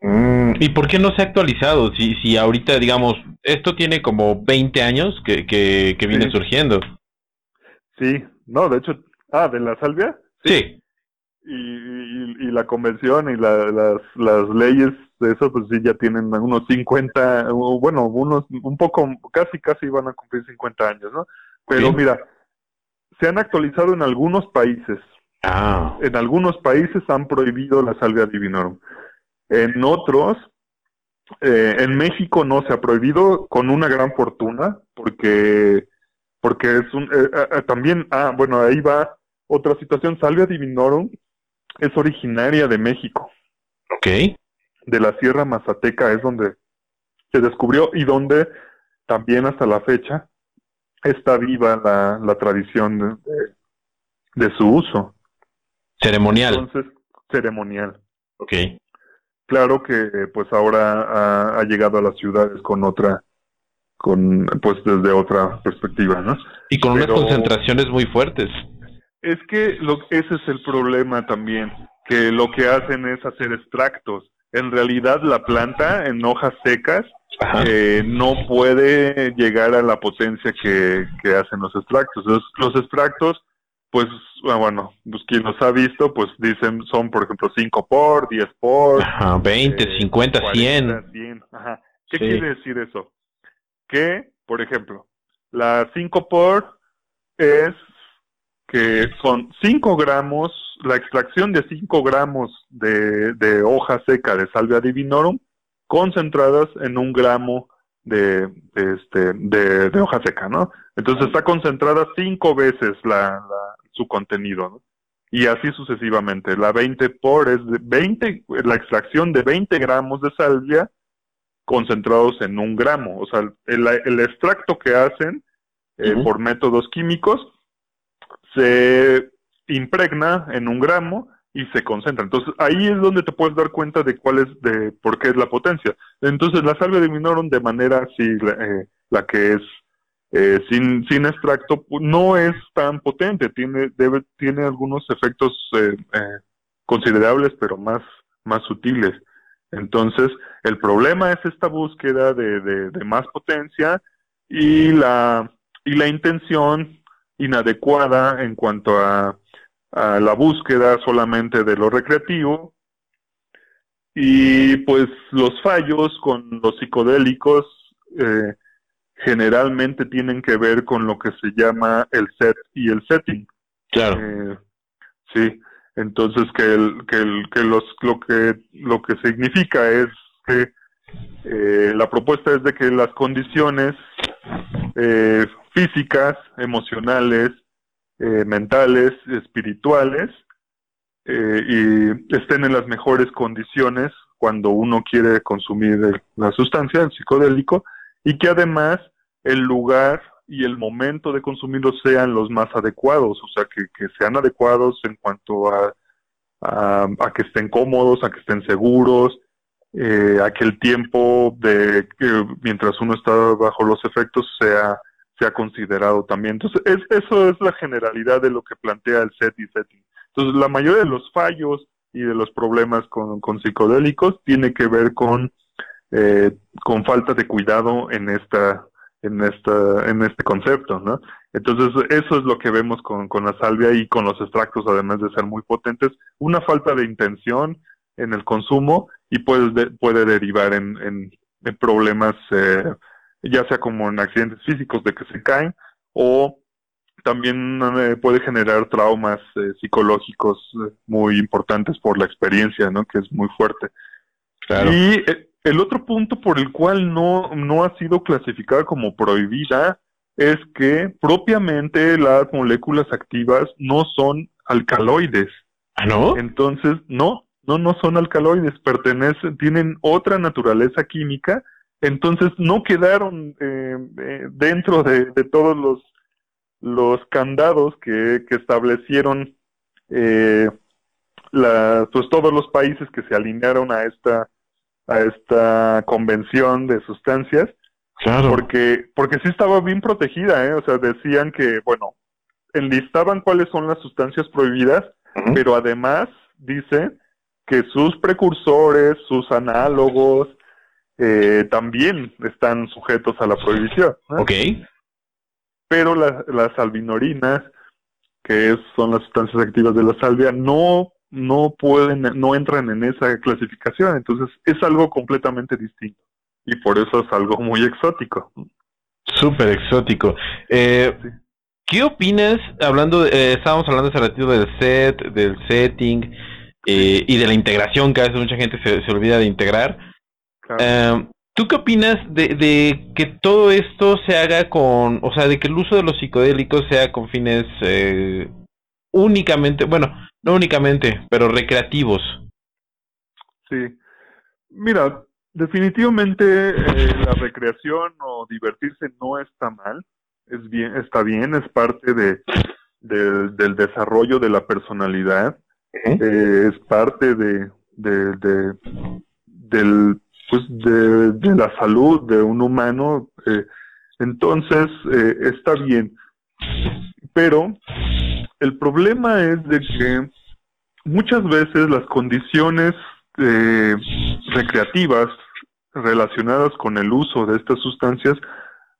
Mm, ¿Y por qué no se ha actualizado? Si, si ahorita, digamos, esto tiene como 20 años que, que, viene surgiendo. Sí, no, de hecho, ah, de la salvia. Sí. Y, y, la convención y las, las leyes de eso, pues sí, ya tienen unos 50, bueno, unos, un poco, casi, casi van a cumplir 50 años, ¿no? Pero mira, se han actualizado en algunos países. Ah. En algunos países han prohibido la salvia divinorum. En otros, eh, en México no se ha prohibido con una gran fortuna, porque, porque es un, eh, eh, también, ah, bueno, ahí va otra situación. Salvia divinorum es originaria de México. Ok de la Sierra Mazateca es donde se descubrió y donde también hasta la fecha está viva la, la tradición de, su uso. Ceremonial. Entonces, ceremonial. Ok. Claro que pues ahora ha, llegado a las ciudades con otra, con pues desde otra perspectiva, ¿no? Y con unas concentraciones muy fuertes. Es que lo, ese es el problema también, que lo que hacen es hacer extractos en realidad la planta en hojas secas eh, no puede llegar a la potencia que, hacen los extractos. Los, extractos, pues, ah, bueno, pues quien los ha visto, pues dicen, son por ejemplo 5 por, 10 por, Ajá, 20, 50, 100. Ajá. ¿Qué quiere decir eso? Que, por ejemplo, la 5 por es que son 5 gramos, la extracción de 5 gramos de, de, hoja seca de salvia divinorum concentradas en un gramo de, este, de, hoja seca, ¿no? Entonces está concentrada cinco veces la, su contenido, ¿no? Y así sucesivamente. La 20 por es de 20, la extracción de 20 gramos de salvia concentrados en un gramo. O sea, el, el extracto que hacen eh, por métodos químicos se impregna en un gramo y se concentra. Entonces ahí es donde te puedes dar cuenta de cuál es, de por qué es la potencia. Entonces la salvia de minorum de manera así, eh, la, que es eh, sin, sin extracto, no es tan potente, tiene, debe, tiene algunos efectos eh, considerables, pero más, más sutiles. Entonces, el problema es esta búsqueda de, de, más potencia y la, y la intención inadecuada en cuanto a, la búsqueda solamente de lo recreativo y pues los fallos con los psicodélicos eh, generalmente tienen que ver con lo que se llama el set y el setting. Claro. Eh, sí, entonces que el, que el, que los lo que lo que significa es que eh, la propuesta es de que las condiciones eh, físicas, emocionales, eh, mentales, espirituales, y estén en las mejores condiciones cuando uno quiere consumir la sustancia, el psicodélico, y que además el lugar y el momento de consumirlo sean los más adecuados, o sea, que, sean adecuados en cuanto a, a, que estén cómodos, a que estén seguros, eh, a que el tiempo de mientras uno está bajo los efectos sea se ha considerado también. Entonces, es, eso es la generalidad de lo que plantea el set y setting. Entonces, la mayoría de los fallos y de los problemas con, con psicodélicos tiene que ver con, eh, con falta de cuidado en esta en esta en este concepto, ¿no? Entonces, eso es lo que vemos con, con la salvia y con los extractos, además de ser muy potentes, una falta de intención en el consumo y puede, puede derivar en, en, en problemas eh, ya sea como en accidentes físicos de que se caen o también eh, puede generar traumas eh, psicológicos eh, muy importantes por la experiencia, ¿no? Que es muy fuerte. Y el otro punto por el cual no, no ha sido clasificada como prohibida es que propiamente las moléculas activas no son alcaloides. ¿Ah, no? Entonces, no, no, no son alcaloides, pertenecen, tienen otra naturaleza química, entonces no quedaron eh, eh, dentro de, todos los, los candados que, que establecieron eh, la, pues todos los países que se alinearon a esta a esta convención de sustancias claro. porque porque sí estaba bien protegida ¿eh? o sea decían que bueno enlistaban cuáles son las sustancias prohibidas pero además dice que sus precursores sus análogos eh, también están sujetos a la prohibición Ok. pero las albinorinas que son las sustancias activas de la salvia no no pueden, no entran en esa clasificación. Entonces es algo completamente distinto y por eso es algo muy exótico. Súper exótico. Eh, ¿Qué opinas, hablando, de, eh, estábamos hablando hace ratito del set, del setting eh, y de la integración, que a veces mucha gente se, olvida de integrar? ¿Tú qué opinas de, de, que todo esto se haga con, o sea, de que el uso de los psicodélicos sea con fines únicamente, bueno, no únicamente, pero recreativos. Sí. Mira, definitivamente eh, la recreación o divertirse no está mal, es bien, está bien, es parte de, del desarrollo de la personalidad, eh, es parte de, de, de del pues de, de, la salud de un humano, eh, entonces está bien. Pero el problema es de que muchas veces las condiciones eh, recreativas relacionadas con el uso de estas sustancias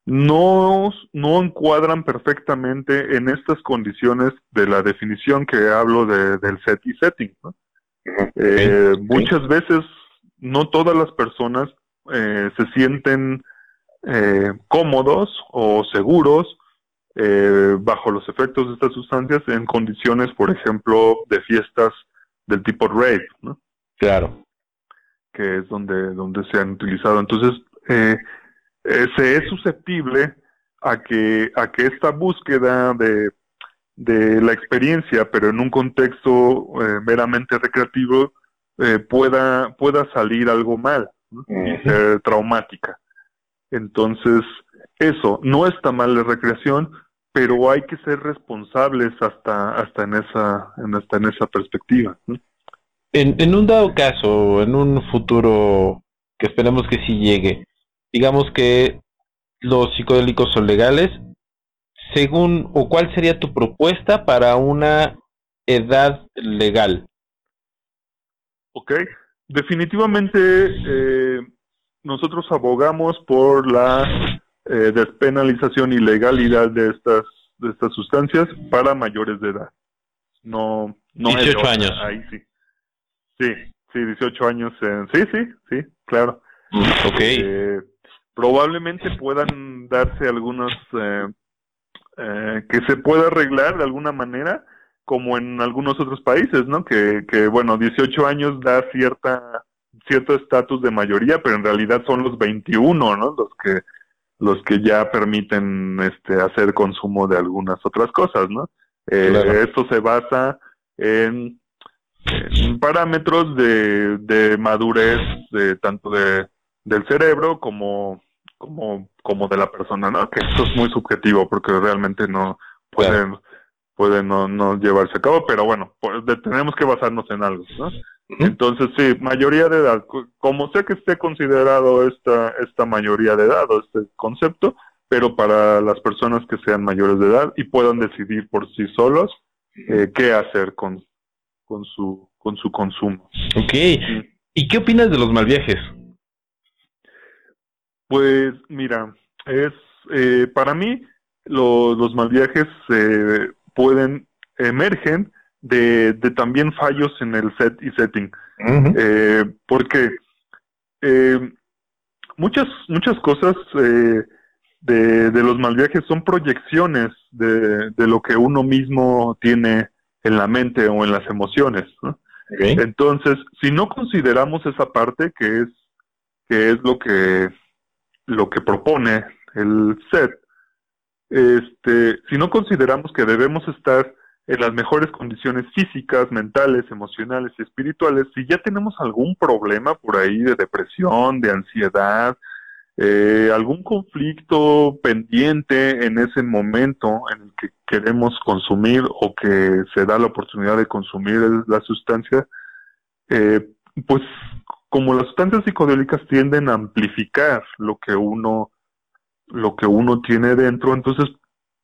no, no encuadran perfectamente en estas condiciones de la definición que hablo de, del set y setting. Eh, muchas veces no todas las personas eh, se sienten cómodos o seguros eh, bajo los efectos de estas sustancias en condiciones, por ejemplo, de fiestas del tipo rave, ¿no? Claro. Que es donde, donde se han utilizado. Entonces, eh, eh, se es susceptible a que, a que esta búsqueda de, de la experiencia, pero en un contexto meramente recreativo, pueda, pueda salir algo mal y ser traumática. Entonces, eso no está mal la recreación, pero hay que ser responsables hasta hasta en esa en hasta en esa perspectiva en, en un dado caso en un futuro que esperemos que sí llegue digamos que los psicodélicos son legales según o cuál sería tu propuesta para una edad legal Ok, definitivamente eh, nosotros abogamos por la eh, despenalización y legalidad de estas de estas sustancias para mayores de edad. No, no 18 años. Ahí sí. Sí, sí, 18 años. sí, sí, sí, claro. Mm, ok. Eh, probablemente puedan darse algunos eh, eh, que se pueda arreglar de alguna manera, como en algunos otros países, ¿no? Que, que bueno, 18 años da cierta cierto estatus de mayoría, pero en realidad son los 21, ¿no? Los que los que ya permiten este hacer consumo de algunas otras cosas, ¿no? Eh, Esto se basa en, parámetros de, de madurez de tanto de del cerebro como como como de la persona, ¿no? Que esto es muy subjetivo porque realmente no pueden puede no, no llevarse a cabo, pero bueno, pues, tenemos que basarnos en algo, ¿no? Entonces, sí, mayoría de edad, como sea que esté considerado esta, esta mayoría de edad o este concepto, pero para las personas que sean mayores de edad y puedan decidir por sí solos eh, qué hacer con, con, su, con su consumo. Ok. ¿Y qué opinas de los mal viajes? Pues mira, es eh, para mí los, los mal viajes eh, pueden emergen de, de también fallos en el set y setting. eh, porque eh, muchas, muchas cosas eh, de, de, los mal viajes son proyecciones de, de, lo que uno mismo tiene en la mente o en las emociones. Entonces, si no consideramos esa parte que es, que es lo que, lo que propone el set, este, si no consideramos que debemos estar en las mejores condiciones físicas, mentales, emocionales y espirituales, si ya tenemos algún problema por ahí de depresión, de ansiedad, eh, algún conflicto pendiente en ese momento en el que queremos consumir o que se da la oportunidad de consumir la sustancia, eh, pues como las sustancias psicodélicas tienden a amplificar lo que uno lo que uno tiene dentro, entonces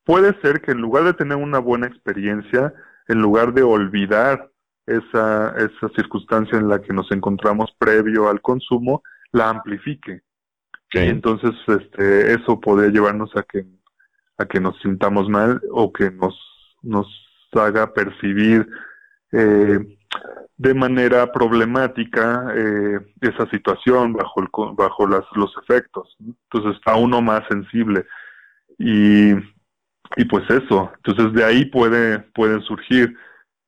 puede ser que en lugar de tener una buena experiencia, en lugar de olvidar esa, esa circunstancia en la que nos encontramos previo al consumo, la amplifique. Entonces, este, eso podría llevarnos a que, a que nos sintamos mal o que nos, nos haga percibir eh, de manera problemática eh, esa situación bajo, el, bajo las, los efectos. Entonces está uno más sensible. Y, y pues eso, entonces de ahí puede, pueden surgir.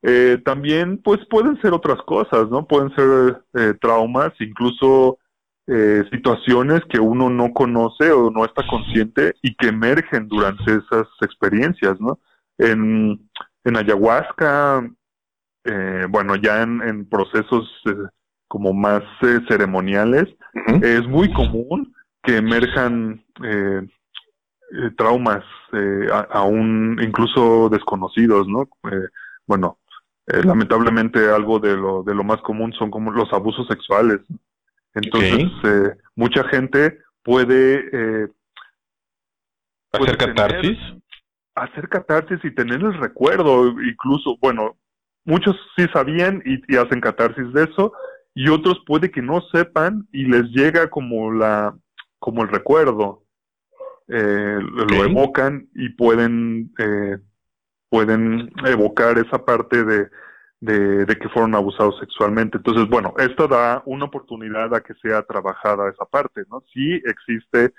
Eh, también pues pueden ser otras cosas, ¿no? Pueden ser eh, traumas, incluso eh, situaciones que uno no conoce o no está consciente y que emergen durante esas experiencias, ¿no? En, en ayahuasca eh, bueno, ya en, procesos eh, como más eh, ceremoniales, es muy común que emerjan traumas aún incluso desconocidos, ¿no? bueno, lamentablemente algo de lo, de lo más común son como los abusos sexuales. Entonces, mucha gente puede... ¿Hacer catarsis? hacer catarsis y tener el recuerdo, incluso, bueno, muchos sí sabían y, hacen catarsis de eso, y otros puede que no sepan y les llega como la como el recuerdo eh, lo evocan y pueden eh, pueden evocar esa parte de, de, que fueron abusados sexualmente. Entonces bueno esto da una oportunidad a que sea trabajada esa parte no sí existe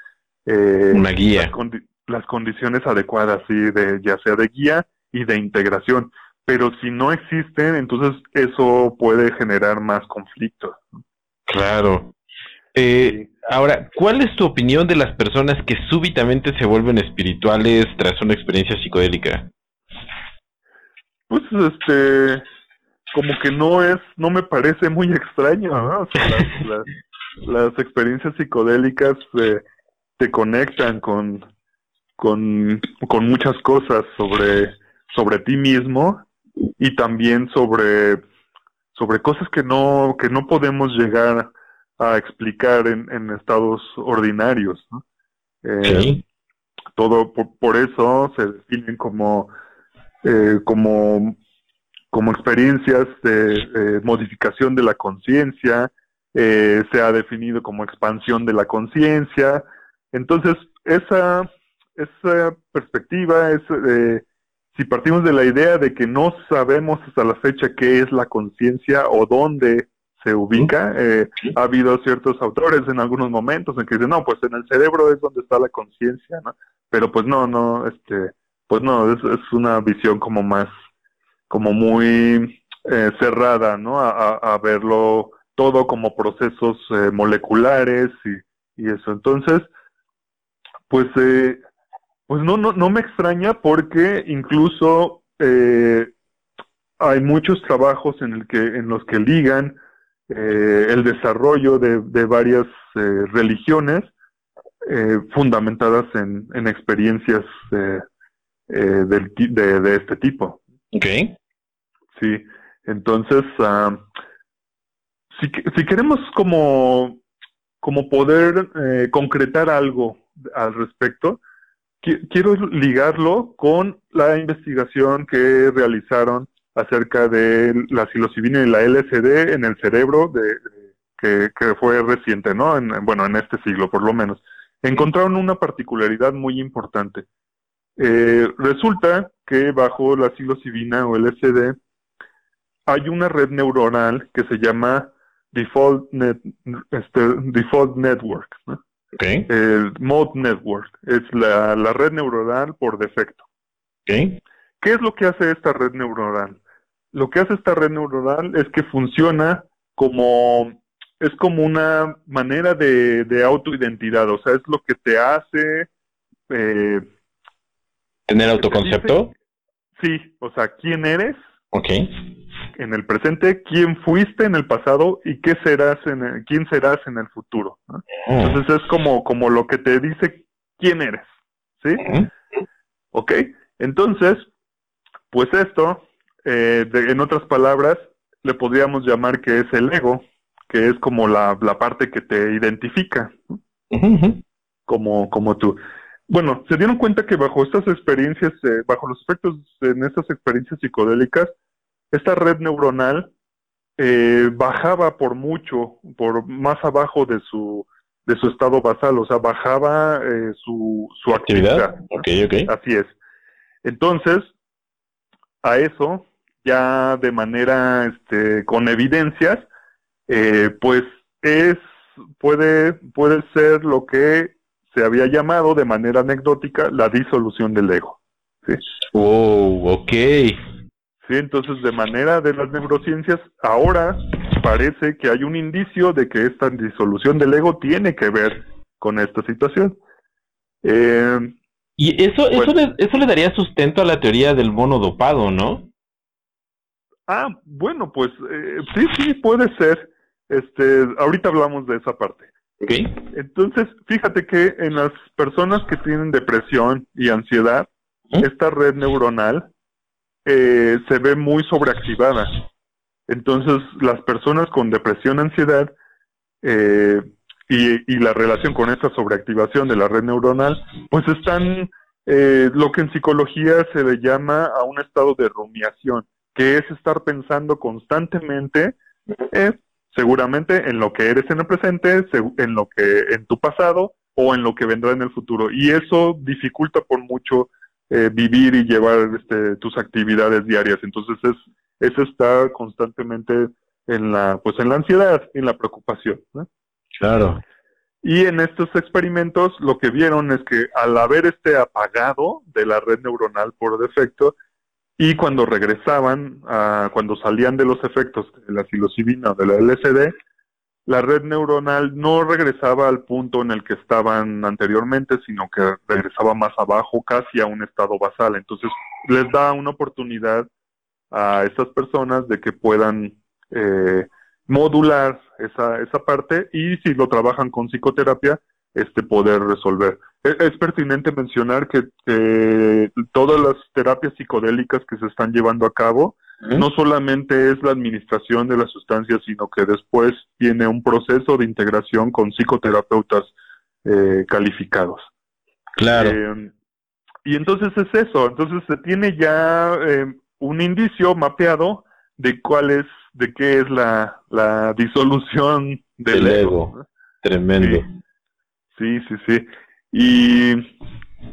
eh, una guía. las, las condiciones adecuadas sí de ya sea de guía y de integración. Pero si no existen, entonces eso puede generar más conflictos. Claro. Eh, ahora, ¿cuál es tu opinión de las personas que súbitamente se vuelven espirituales tras una experiencia psicodélica? Pues, este, como que no es, no me parece muy extraño, ¿no? O sea, las, <laughs> experiencias psicodélicas eh, te conectan con, con, con muchas cosas sobre, sobre ti mismo y también sobre, sobre cosas que no, que no podemos llegar a explicar en, en estados ordinarios. Eh, todo por, eso se definen como, eh, como, como experiencias de eh, modificación de la conciencia, se ha definido como expansión de la conciencia. Entonces, esa, esa perspectiva es si partimos de la idea de que no sabemos hasta la fecha qué es la conciencia o dónde se ubica, eh, ha habido ciertos autores en algunos momentos en que dicen, no, pues en el cerebro es donde está la conciencia, ¿no? Pero pues no, no, este, pues no, es, una visión como más, como muy eh, cerrada, ¿no? A, verlo todo como procesos eh, moleculares y, y, eso. Entonces, pues eh, pues no, no, no me extraña porque incluso eh, hay muchos trabajos en, el que, en los que ligan eh, el desarrollo de, de varias eh, religiones fundamentadas en, en experiencias de, de, este tipo. Ok. Sí, entonces, ah, si, si queremos como, como poder concretar algo al respecto, quiero ligarlo con la investigación que realizaron acerca de la psilocibina y la LSD en el cerebro de, que, fue reciente, ¿no? En, bueno, en este siglo por lo menos. Encontraron una particularidad muy importante. Eh, resulta que bajo la psilocibina o LSD hay una red neuronal que se llama Default, Net, este, Default Network, ¿no? El Mode Network es la, red neuronal por defecto. ¿Qué es lo que hace esta red neuronal? Lo que hace esta red neuronal es que funciona como es como una manera de, de autoidentidad, o sea, es lo que te hace eh, ¿Tener autoconcepto? sí, o sea, quién eres. Ok. En el presente, quién fuiste en el pasado y qué serás en el, quién serás en el futuro. Oh. Entonces es como, como lo que te dice quién eres. ¿Sí? Ujú. ¿Ok? Entonces, pues esto, eh, de- en otras palabras, le podríamos llamar que es el ego, que es como la, la parte que te identifica, ¿no? Como, como tú. Bueno, se dieron cuenta que bajo estas experiencias, eh, bajo los efectos en estas experiencias psicodélicas, esta red neuronal eh, bajaba por mucho, por más abajo de su de su estado basal, o sea, bajaba eh, su, su ¿Actividad? actividad. Ok, ok. Así es. Entonces, a eso, ya de manera, este, con evidencias, eh, pues es, puede, puede ser lo que se había llamado de manera anecdótica la disolución del ego. Wow, ok. ¿sí? Entonces, de manera de las neurociencias, ahora parece que hay un indicio de que esta disolución del ego tiene que ver con esta situación. Eh, Y eso, eso, Bueno. le, eso le daría sustento a la teoría del mono dopado, ¿no? Ah, bueno, pues eh, sí, sí, puede ser. Este, ahorita hablamos de esa parte. Ok. Entonces, fíjate que en las personas que tienen depresión y ansiedad, ¿Mm? esta red neuronal eh, se ve muy sobreactivada. Entonces, las personas con depresión, ansiedad eh, y, y la relación con esta sobreactivación de la red neuronal, pues están eh, lo que en psicología se le llama a un estado de rumiación, que es estar pensando constantemente, eh, seguramente en lo que eres en el presente, en lo que en tu pasado o en lo que vendrá en el futuro. Y eso dificulta por mucho eh, vivir y llevar este, tus actividades diarias. Entonces es, es estar constantemente en la, pues en la ansiedad, en la preocupación. ¿no? Claro. Y en estos experimentos lo que vieron es que al haber este apagado de la red neuronal por defecto y cuando regresaban, a, cuando salían de los efectos de la psilocibina o de la LSD, la red neuronal no regresaba al punto en el que estaban anteriormente, sino que regresaba más abajo, casi a un estado basal. Entonces les da una oportunidad a estas personas de que puedan eh, modular esa, esa parte y si lo trabajan con psicoterapia, este poder resolver. Es, es pertinente mencionar que, que todas las terapias psicodélicas que se están llevando a cabo no solamente es la administración de las sustancias, sino que después tiene un proceso de integración con psicoterapeutas eh, calificados. Claro. Eh, y entonces es eso, entonces se tiene ya eh, un indicio mapeado de cuál es, de qué es la, la disolución del ego. Tremendo. Sí, sí, sí. Y,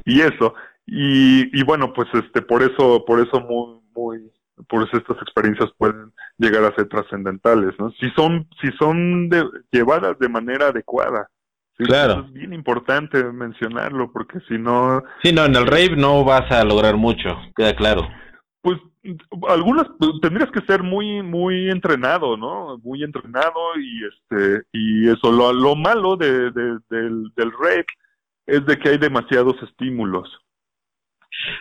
y eso. Y, y bueno, pues este, por eso, por eso muy, muy, por eso estas experiencias pueden llegar a ser trascendentales, ¿no? Si son, si son de- llevadas de manera adecuada. ¿sí? Claro. Eso es bien importante mencionarlo, porque si no, Sí, no, en el rave no vas a lograr mucho, queda claro. pues algunas pues, tendrías que ser muy muy entrenado no muy entrenado y este y eso lo, lo malo de, de- del del rap es de que hay demasiados estímulos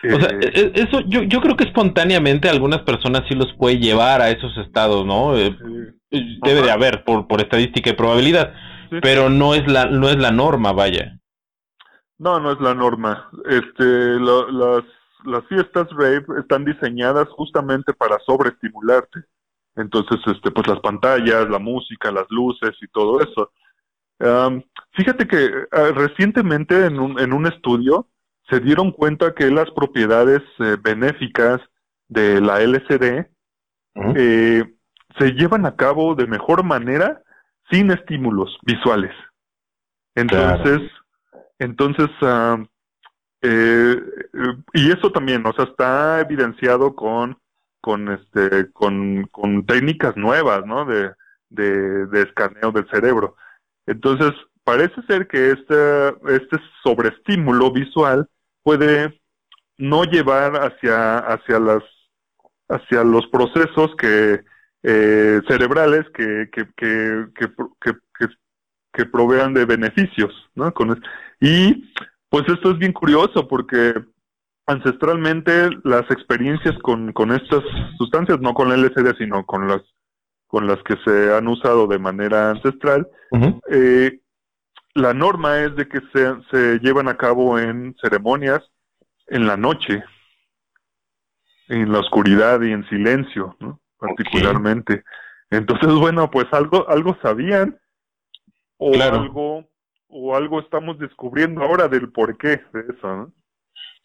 O sea, Eh, e- eso yo, yo creo que espontáneamente algunas personas sí los puede llevar a esos estados, ¿no? Eh, sí, Debe de haber por, por estadística y probabilidad, sí. pero no es la no es la norma, vaya. no no es la norma este lo- las las fiestas rave están diseñadas justamente para sobreestimularte entonces este pues las pantallas la música las luces y todo eso fíjate que ah, recientemente en un, en un estudio se dieron cuenta que las propiedades eh, benéficas de la LCD eh, se llevan a cabo de mejor manera sin estímulos visuales. Entonces, entonces, eh, eh, y eso también, o sea, está evidenciado con, con este, con, con técnicas nuevas, ¿no? De, de, de escaneo del cerebro. Entonces, parece ser que este, este sobreestímulo visual puede no llevar hacia, hacia las, hacia los procesos que, eh, cerebrales que, que, que, que, que, que, que provean de beneficios, ¿no? Con y pues esto es bien curioso porque ancestralmente las experiencias con, con estas sustancias, no con el LSD, sino con las con las que se han usado de manera ancestral, eh, la norma es de que se, se llevan a cabo en ceremonias en la noche, en la oscuridad y en silencio, ¿no? particularmente. Entonces, bueno, pues algo algo sabían o algo o algo estamos descubriendo ahora del porqué de eso, ¿no?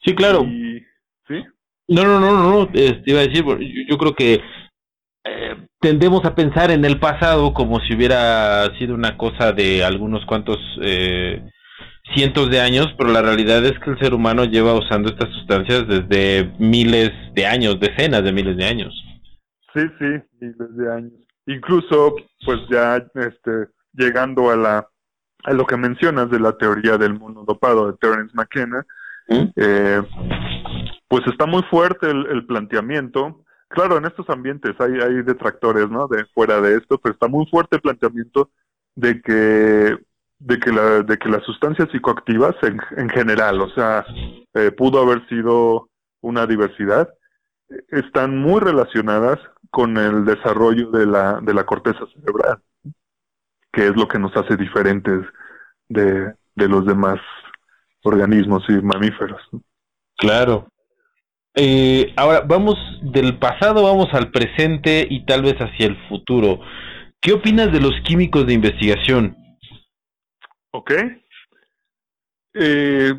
Sí, claro. ¿Sí? No, no, no, no, te iba a decir, yo, creo que eh, tendemos a pensar en el pasado como si hubiera sido una cosa de algunos cuantos eh, cientos de años, pero la realidad es que el ser humano lleva usando estas sustancias desde miles de años, decenas de miles de años. Sí, sí, miles de años. Incluso, pues ya este, llegando a la a lo que mencionas de la teoría del mono dopado de Terence McKenna, ¿Mm? eh, pues está muy fuerte el, planteamiento. Claro, en estos ambientes hay, hay detractores, ¿no? De fuera de esto, pero está muy fuerte el planteamiento de que de que la de que las sustancias psicoactivas en, en general, o sea, eh, pudo haber sido una diversidad, están muy relacionadas con el desarrollo de la de la corteza cerebral que es lo que nos hace diferentes de, los demás organismos y mamíferos. Claro. Eh, ahora vamos del pasado, vamos al presente y tal vez hacia el futuro. ¿Qué opinas de los químicos de investigación? Ok. Eh,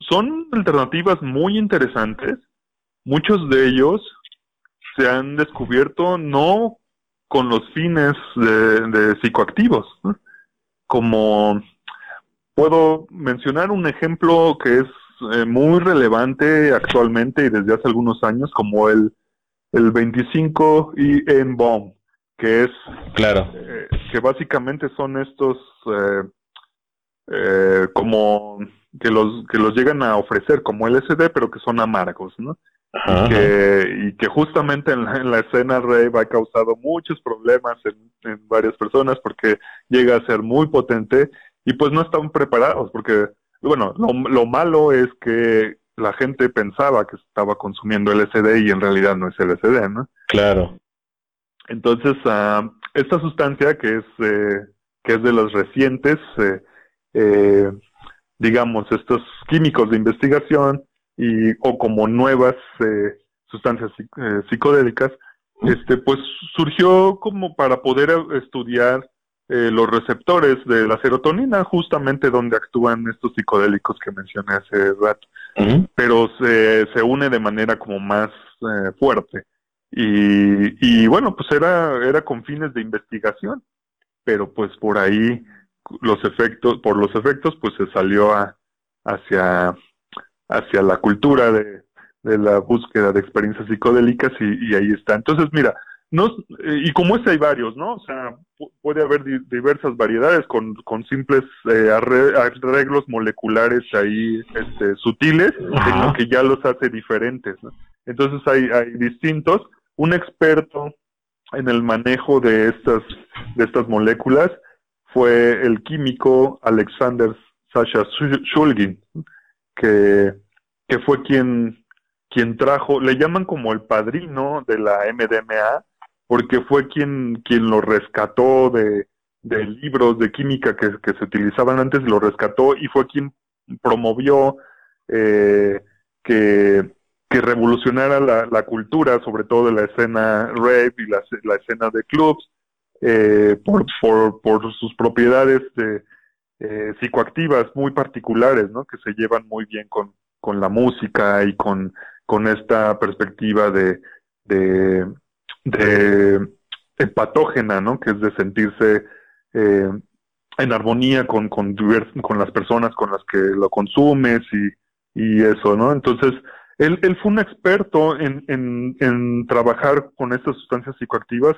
son alternativas muy interesantes. Muchos de ellos se han descubierto no con los fines de, psicoactivos. Como puedo mencionar un ejemplo que es eh, muy relevante actualmente y desde hace algunos años, como el, el 25 en bomb, que es claro eh, que básicamente son estos eh, como que los que los llegan a ofrecer como LSD, pero que son amargos, ¿no? y, que, y que justamente en la, escena rave ha causado muchos problemas en, varias personas porque llega a ser muy potente y pues no están preparados porque, bueno, lo, malo es que la gente pensaba que estaba consumiendo LSD y en realidad no es LSD, ¿no? Claro. Entonces, uh, esta sustancia que es, eh, que es de las recientes, eh, eh, digamos, estos químicos de investigación, y o como nuevas eh, sustancias eh, psicodélicas, este pues surgió como para poder estudiar eh, los receptores de la serotonina, justamente donde actúan estos psicodélicos que mencioné hace rato, pero se, se une de manera como más fuerte. Y, y bueno, pues era, era con fines de investigación, pero pues por ahí los efectos, por los efectos, pues se salió a, hacia hacia la cultura de, la búsqueda de experiencias psicodélicas y, ahí está. Entonces, mira, no, y como ese hay varios, ¿no? O sea, puede haber diversas variedades con, con simples eh, arreglos moleculares ahí este, sutiles, lo que ya los hace diferentes, ¿no? Entonces hay, hay distintos. Un experto en el manejo de estas, de estas moléculas fue el químico Alexander Sasha Shulgin, que, que fue quien, quien trajo, le llaman como el padrino de la MDMA, porque fue quien, quien lo rescató de, de libros de química que, se utilizaban antes, lo rescató y fue quien promovió eh, que, que revolucionara la, la, cultura, sobre todo de la escena rave y la, la escena de clubs, eh, por, por, por sus propiedades de, eh, psicoactivas muy particulares, ¿no? Que se llevan muy bien con, con la música y con, con esta perspectiva de, de, patógena, ¿no? Que es de sentirse eh, en armonía con, con, con las personas con las que lo consumes y, y eso, ¿no? Entonces, él, él fue un experto en, en, en trabajar con estas sustancias psicoactivas.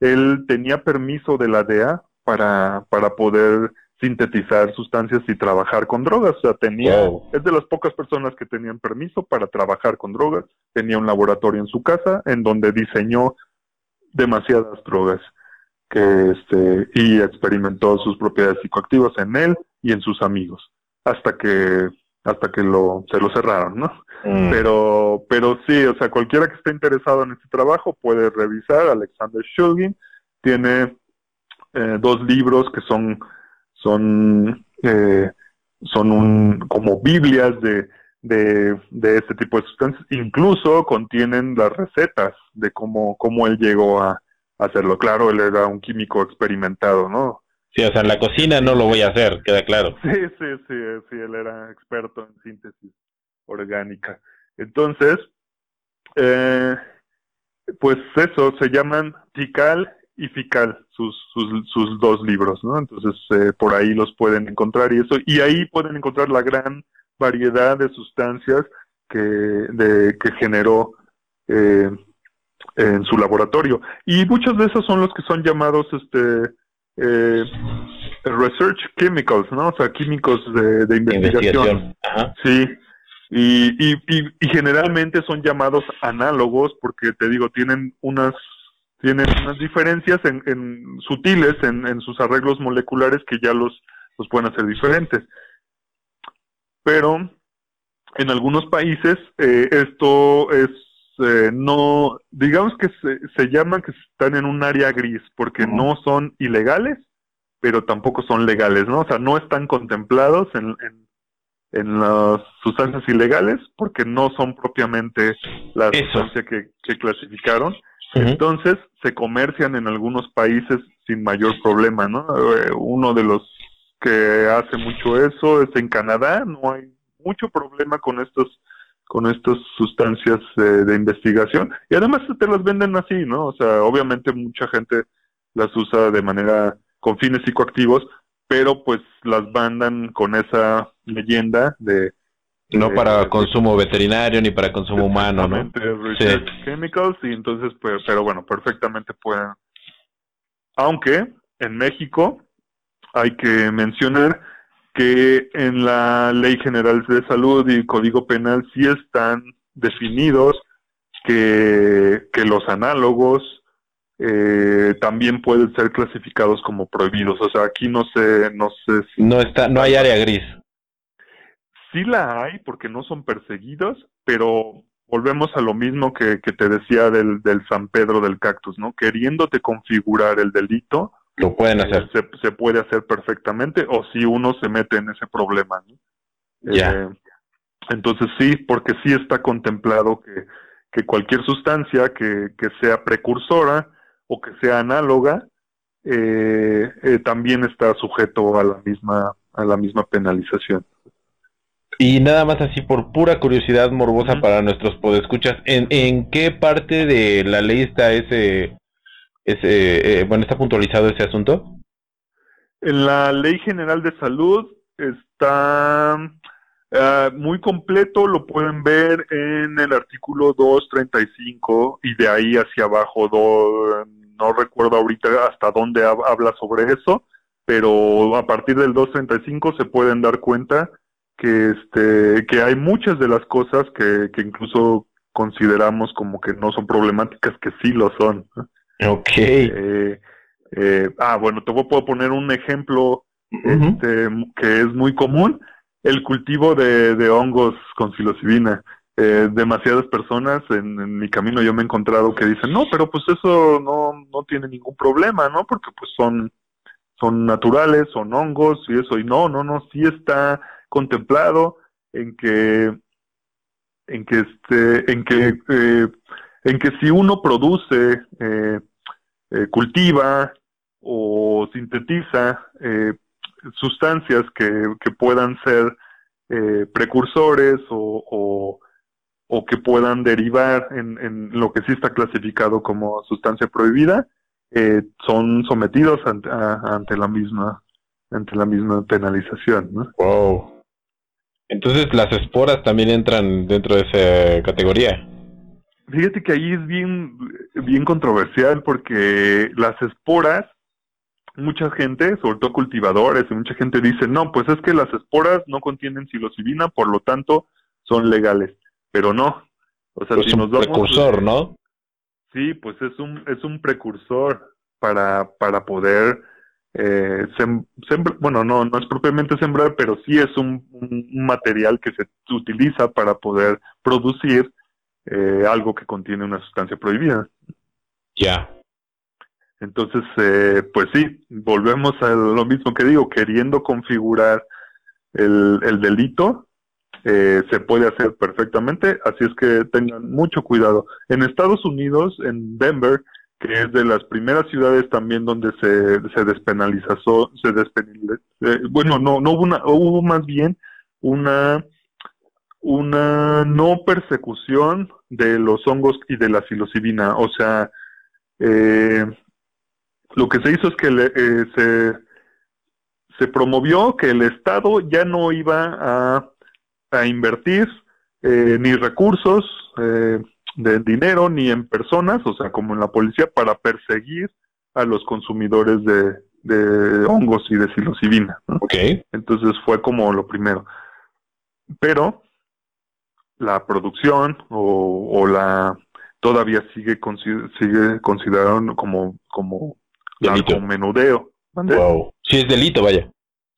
él tenía permiso de la DEA para, para poder sintetizar sustancias y trabajar con drogas. O sea, tenía, es de las pocas personas que tenían permiso para trabajar con drogas. Tenía un laboratorio en su casa en donde diseñó demasiadas drogas que este y experimentó sus propiedades psicoactivas en él y en sus amigos hasta que hasta que lo, se lo cerraron, ¿no? Mm. Pero, pero sí, o sea, cualquiera que esté interesado en este trabajo puede revisar. Alexander Shulgin tiene eh, dos libros que son, son, eh, son un, como Biblias de, de, de este tipo de sustancias. Incluso contienen las recetas de cómo, cómo él llegó a, a hacerlo. Claro, él era un químico experimentado, ¿no? Sí, o sea, en la cocina no lo voy a hacer, queda claro. Sí, sí, sí, sí, él era experto en síntesis orgánica. Entonces, eh, pues eso, se llaman Tical y Fical, sus, sus, sus dos libros, ¿no? Entonces, eh, por ahí los pueden encontrar y eso, y ahí pueden encontrar la gran variedad de sustancias que, de, que generó eh, en su laboratorio. Y muchos de esos son los que son llamados, este, eh, research chemicals, ¿no? O sea, químicos de, de investigación. Ajá. Sí, y, y, y, y generalmente son llamados análogos porque te digo, tienen unas tienen unas diferencias en, en sutiles en, en sus arreglos moleculares que ya los, los pueden hacer diferentes. Pero en algunos países eh, esto es eh, no, digamos que se, se llaman que están en un área gris porque no son ilegales, pero tampoco son legales, ¿no? O sea, no están contemplados en, en, en las sustancias ilegales porque no son propiamente la Eso. sustancia que, que clasificaron. Entonces se comercian en algunos países sin mayor problema, ¿no? Eh, uno de los que hace mucho eso es en Canadá, no hay mucho problema con estos con estas sustancias eh, de investigación y además te las venden así, ¿no? O sea, obviamente mucha gente las usa de manera con fines psicoactivos, pero pues las mandan con esa leyenda de No de- para de- consumo veterinario ni para consumo humano, ¿no? Research chemicals y entonces pues pero bueno perfectamente pueden aunque en México hay que mencionar que en la ley general de salud y código penal sí están definidos que, que los análogos eh, también pueden ser clasificados como prohibidos o sea aquí no sé no sé si No está, no hay área gris. Sí la hay porque no son perseguidos, pero volvemos a lo mismo que, que te decía del, del San Pedro del Cactus, ¿no? Queriéndote configurar el delito, Lo pueden hacer. se, se puede hacer perfectamente, o si uno se mete en ese problema, ¿no? Ya. Eh, entonces sí, porque sí está contemplado que, que cualquier sustancia que, que sea precursora o que sea análoga, eh, eh, también está sujeto a la misma, a la misma penalización. Y nada más así por pura curiosidad morbosa para nuestros podescuchas, ¿en, ¿en qué parte de la ley está ese, ese eh, bueno, está puntualizado ese asunto? En la Ley General de Salud está ah, muy completo, lo pueden ver en el artículo 235 y de ahí hacia abajo, do- no recuerdo ahorita hasta dónde hab- habla sobre eso, pero a partir del 235 se pueden dar cuenta que este que hay muchas de las cosas que, que incluso consideramos como que no son problemáticas que sí lo son. Ok. Eh, eh, ah, bueno, te voy- puedo poner un ejemplo este, que es muy común, el cultivo de, de hongos con psilocibina. Eh, demasiadas personas en, en mi camino yo me he encontrado que dicen, no, pero pues eso no, no tiene ningún problema, ¿no? Porque pues son, son naturales, son hongos y eso, y no, no, no, sí está contemplado en que, en que este, en que, eh, en que si uno produce, eh, eh, cultiva o sintetiza eh, sustancias que, que puedan ser precursores o, o, que puedan derivar en, en lo que sí está clasificado como sustancia prohibida, eh, son sometidos ante, a- ante la misma ante la misma penalización. Wow. Entonces las esporas también entran dentro de esa categoría. Fíjate que ahí es bien, bien controversial porque las esporas, mucha gente, sobre todo cultivadores, y mucha gente dice, no, pues es que las esporas no contienen psilocibina, por lo tanto son legales. Pero no. O sea, Es si un nos precursor, ¿no? Sí, pues es un, es un precursor para, para poder eh, bueno, no, no es propiamente sembrar, pero sí es un, material que se utiliza para poder producir eh, algo que contiene una sustancia prohibida. Ya. Entonces, eh, pues sí, volvemos a lo mismo que digo, queriendo configurar el, el delito, eh, se puede hacer perfectamente, así es que tengan mucho cuidado. En Estados Unidos, en Denver, que es de las primeras ciudades también donde se, se despenalizó, se despenalizó, eh, bueno, no, no hubo una, hubo más bien una, una no persecución de los hongos y de la psilocibina, o sea, eh, lo que se hizo es que eh, se, se promovió que el Estado ya no iba a, a invertir ni recursos, eh, de dinero ni en personas, o sea, como en la policía, para perseguir a los consumidores de, de hongos y de psilocibina. Okay. Entonces fue como lo primero. Pero la producción o, o la todavía sigue sigue considerado como como menudeo. Wow. Sí es delito, vaya.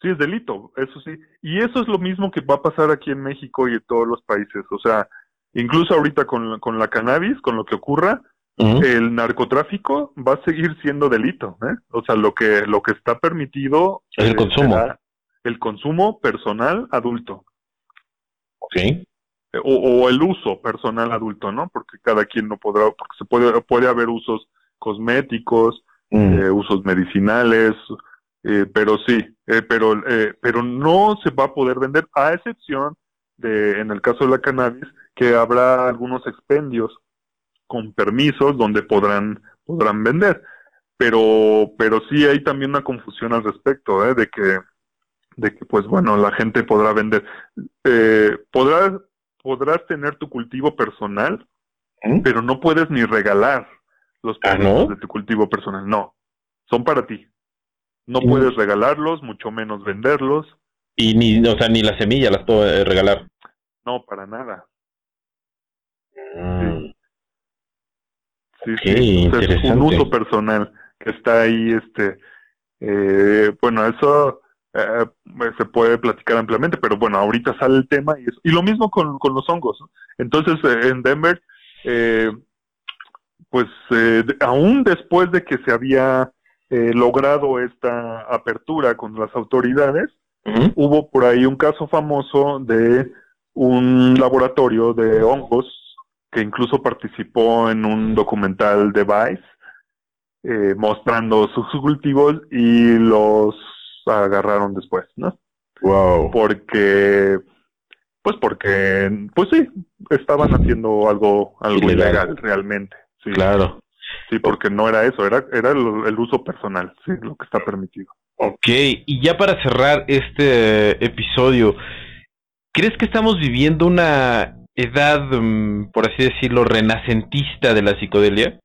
Sí es delito, eso sí. Y eso es lo mismo que va a pasar aquí en México y en todos los países. O sea, Incluso ahorita con, con la cannabis, con lo que ocurra, el narcotráfico va a seguir siendo delito. ¿eh? O sea, lo que, lo que está permitido es el consumo. El consumo personal adulto. Ok. O, o, el uso personal adulto, ¿no? Porque cada quien no podrá, porque se puede, puede haber usos cosméticos, mm. eh, usos medicinales, eh, pero sí, eh, pero, eh, pero no se va a poder vender, a excepción de, en el caso de la cannabis, que habrá algunos expendios con permisos donde podrán podrán vender. Pero pero sí hay también una confusión al respecto ¿eh? de que de que pues bueno la gente podrá vender. Eh, podrás podrás tener tu cultivo personal ¿Mm? pero no puedes ni regalar los ¿Ah, permisos de tu cultivo personal. No son para ti. No puedes regalarlos mucho menos venderlos. Y ni o sea ni la semilla las puedo eh, regalar. No para nada Mm. Sí, sí, es un uso personal que está ahí, este, eh, bueno, eso eh, se puede platicar ampliamente, pero bueno, ahorita sale el tema y, y lo mismo con, con los hongos. Entonces, eh, en Denver, pues aún después de que se había logrado esta apertura con las autoridades, hubo por ahí un caso famoso de un laboratorio de hongos que incluso participó en un documental de Vice eh, mostrando sus cultivos y los agarraron después, ¿no? Wow. Porque, pues porque, pues sí, estaban haciendo algo, algo ilegal, realmente. Sí. Claro. Sí, porque no era eso, era, era el, el, uso personal, sí, lo que está permitido. Ok, y ya para cerrar este episodio, ¿crees que estamos viviendo una edad, mm, por así decirlo, renacentista de la psicodelia?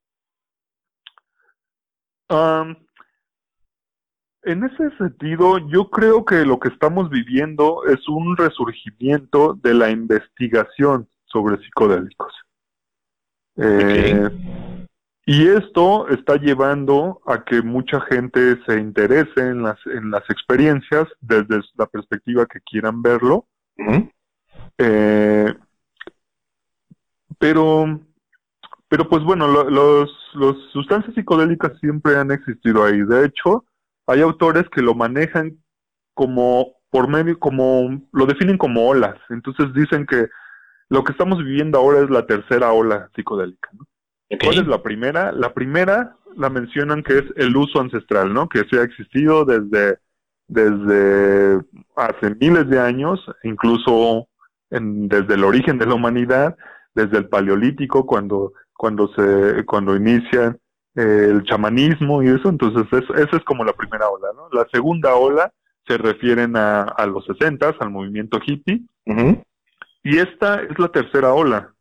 en ese sentido, yo creo que lo que estamos viviendo es un resurgimiento de la investigación sobre psicodélicos. Eh, y esto está llevando a que mucha gente se interese en las, en las experiencias desde la perspectiva que quieran verlo. eh, pero, pero pues bueno, los, los sustancias psicodélicas siempre han existido ahí. De hecho, hay autores que lo manejan como por medio, como lo definen como olas. Entonces dicen que lo que estamos viviendo ahora es la tercera ola psicodélica. ¿no? ¿Cuál es la primera? La primera la mencionan que es el uso ancestral, ¿no? Que se ha existido desde, desde hace miles de años, incluso en, desde el origen de la humanidad, desde el paleolítico cuando cuando se cuando inicia eh, el chamanismo y eso entonces esa es como la primera ola no la segunda ola se refieren a, a los sesentas al movimiento hippie. Y esta es la tercera ola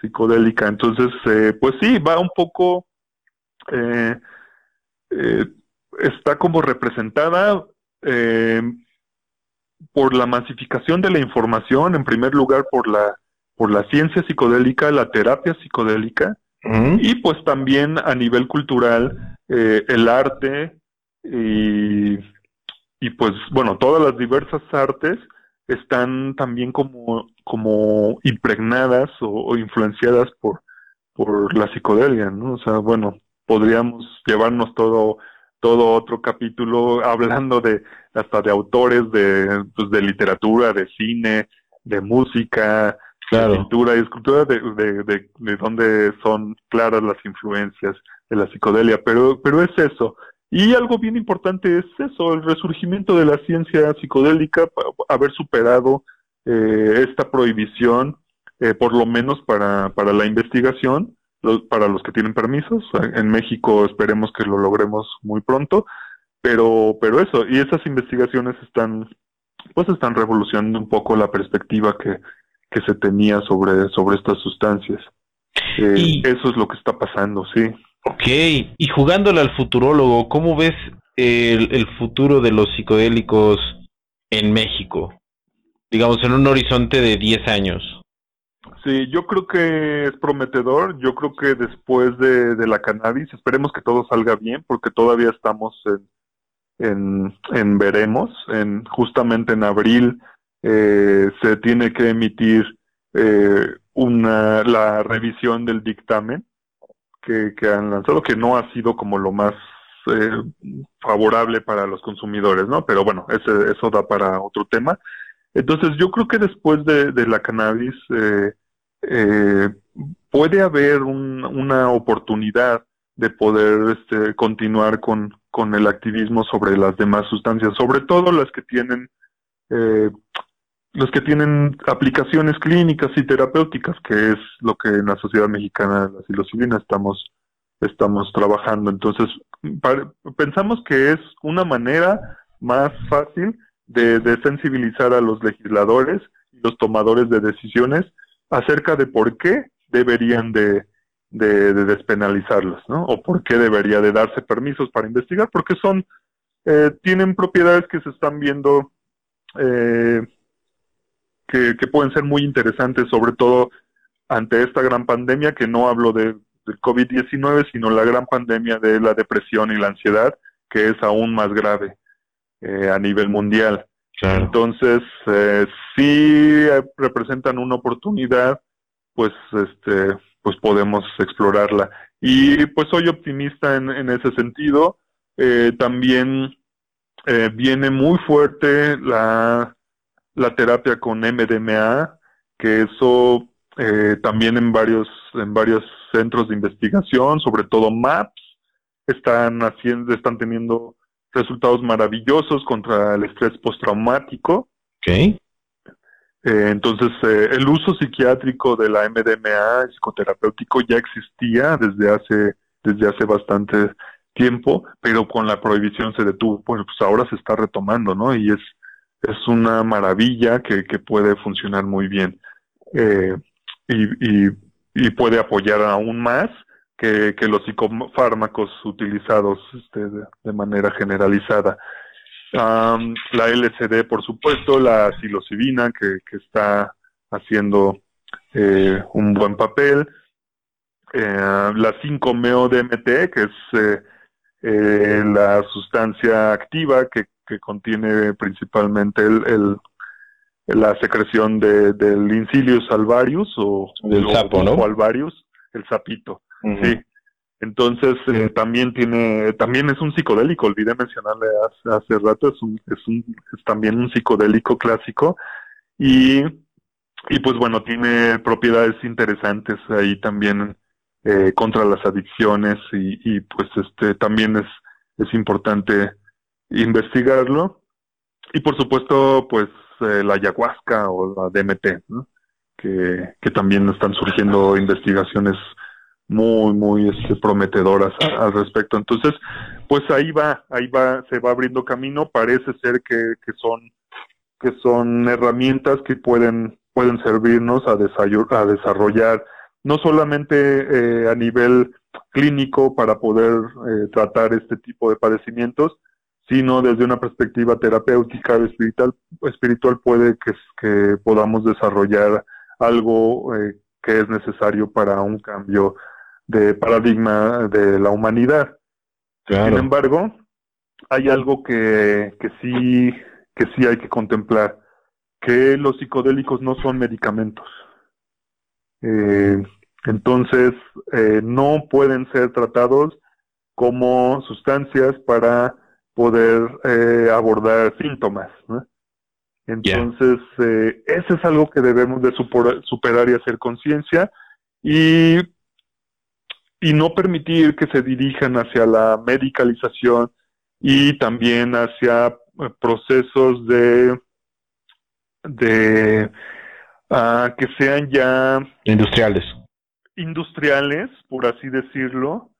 psicodélica. Entonces eh, pues sí va un poco eh, eh está como representada eh, por la masificación de la información en primer lugar por la por la ciencia psicodélica, la terapia psicodélica y pues también a nivel cultural eh, el arte, y, y pues bueno, todas las diversas artes están también como, como impregnadas o, influenciadas por, por la psicodelia, ¿no? O sea, bueno, podríamos llevarnos todo todo otro capítulo <laughs> hablando de hasta de autores de, pues, de literatura, de cine, de música, pintura y escultura, de, de, de, de donde son claras las influencias de la psicodelia, pero, pero es eso. Y algo bien importante es eso, el resurgimiento de la ciencia psicodélica, haber superado eh, esta prohibición, eh, por lo menos para, para la investigación, para los que tienen permisos. En México esperemos que lo logremos muy pronto, pero, pero eso, y esas investigaciones están, pues están revolucionando un poco la perspectiva que, que se tenía sobre, sobre estas sustancias. Eh, y, eso es lo que está pasando, sí. Ok, y jugándole al futurólogo, ¿cómo ves el, el futuro de los psicodélicos en México? Digamos, en un horizonte de 10 años. Sí, yo creo que es prometedor. Yo creo que después de, de la cannabis, esperemos que todo salga bien, porque todavía estamos en, en, en veremos. En, justamente en abril eh, se tiene que emitir eh, una, la revisión del dictamen que, que han lanzado, que no ha sido como lo más eh, favorable para los consumidores, ¿no? Pero bueno, ese, eso da para otro tema. Entonces, yo creo que después de, de la cannabis, eh, eh, puede haber una oportunidad de poder este, continuar con, con el activismo sobre las demás sustancias, sobre todo las que tienen eh, los que tienen aplicaciones clínicas y terapéuticas, que es lo que en la sociedad mexicana de la psilocibina estamos estamos trabajando. Entonces, pensamos que es una manera más fácil de, de sensibilizar a los legisladores y los tomadores de decisiones acerca de por qué deberían de, de, despenalizarlos, ¿no? O por qué debería de darse permisos para investigar, porque son, eh, tienen propiedades que se están viendo eh, que, que, pueden ser muy interesantes, sobre todo ante esta gran pandemia, que no hablo de, del COVID-19, sino la gran pandemia de la depresión y la ansiedad, que es aún más grave eh, a nivel mundial. Entonces, eh, sí representan una oportunidad, pues, este, pues podemos explorarla. Y pues soy optimista en, en ese sentido. Eh, también eh, viene muy fuerte la, la terapia con MDMA, que eso eh, también en varios, en varios centros de investigación, sobre todo MAPS, están haciendo, están teniendo resultados maravillosos contra el estrés postraumático. Okay. Eh, entonces, eh, el uso psiquiátrico de la MDMA psicoterapéutico ya existía desde hace, desde hace bastante tiempo, pero con la prohibición se detuvo. Bueno, pues ahora se está retomando, ¿no? Y es, es una maravilla que, que puede funcionar muy bien. Eh, y, y, puede apoyar aún más que, que los psicofármacos utilizados este, de, manera generalizada. la LCD, por supuesto, la psilocibina, que, que está haciendo eh, un buen papel. Eh, la 5-MeO-DMT, que es la sustancia activa que, que contiene principalmente el, la secreción de, del Incilius alvarius o del sapo, ¿no? alvarius, el sapito. Sí. Entonces eh, también tiene, también es un psicodélico, olvidé mencionarle hace, hace rato, es, un, es, un, es también un psicodélico clásico y, y pues bueno, tiene propiedades interesantes ahí también eh, contra las adicciones y, y pues este también es, es importante investigarlo y por supuesto pues eh, la ayahuasca o la DMT, que, que también están surgiendo investigaciones muy, muy este, prometedoras al respecto. Entonces, pues ahí va, ahí va, se va abriendo camino. Parece ser que, que son que son herramientas que pueden pueden servirnos a, a desarrollar no solamente eh, a nivel clínico para poder eh, tratar este tipo de padecimientos, sino desde una perspectiva terapéutica o espiritual, espiritual puede que, que podamos desarrollar algo eh, que es necesario para un cambio de paradigma de la humanidad. Sin embargo, hay algo que, que sí que sí hay que contemplar, que los psicodélicos no son medicamentos. Eh, entonces, eh, no pueden ser tratados como sustancias para poder eh, abordar síntomas. Entonces, eh, eso es algo que debemos de superar y hacer conciencia y, y no permitir que se dirijan hacia la medicalización y también hacia eh, procesos de, de uh, que sean ya industriales. Industriales, por así decirlo,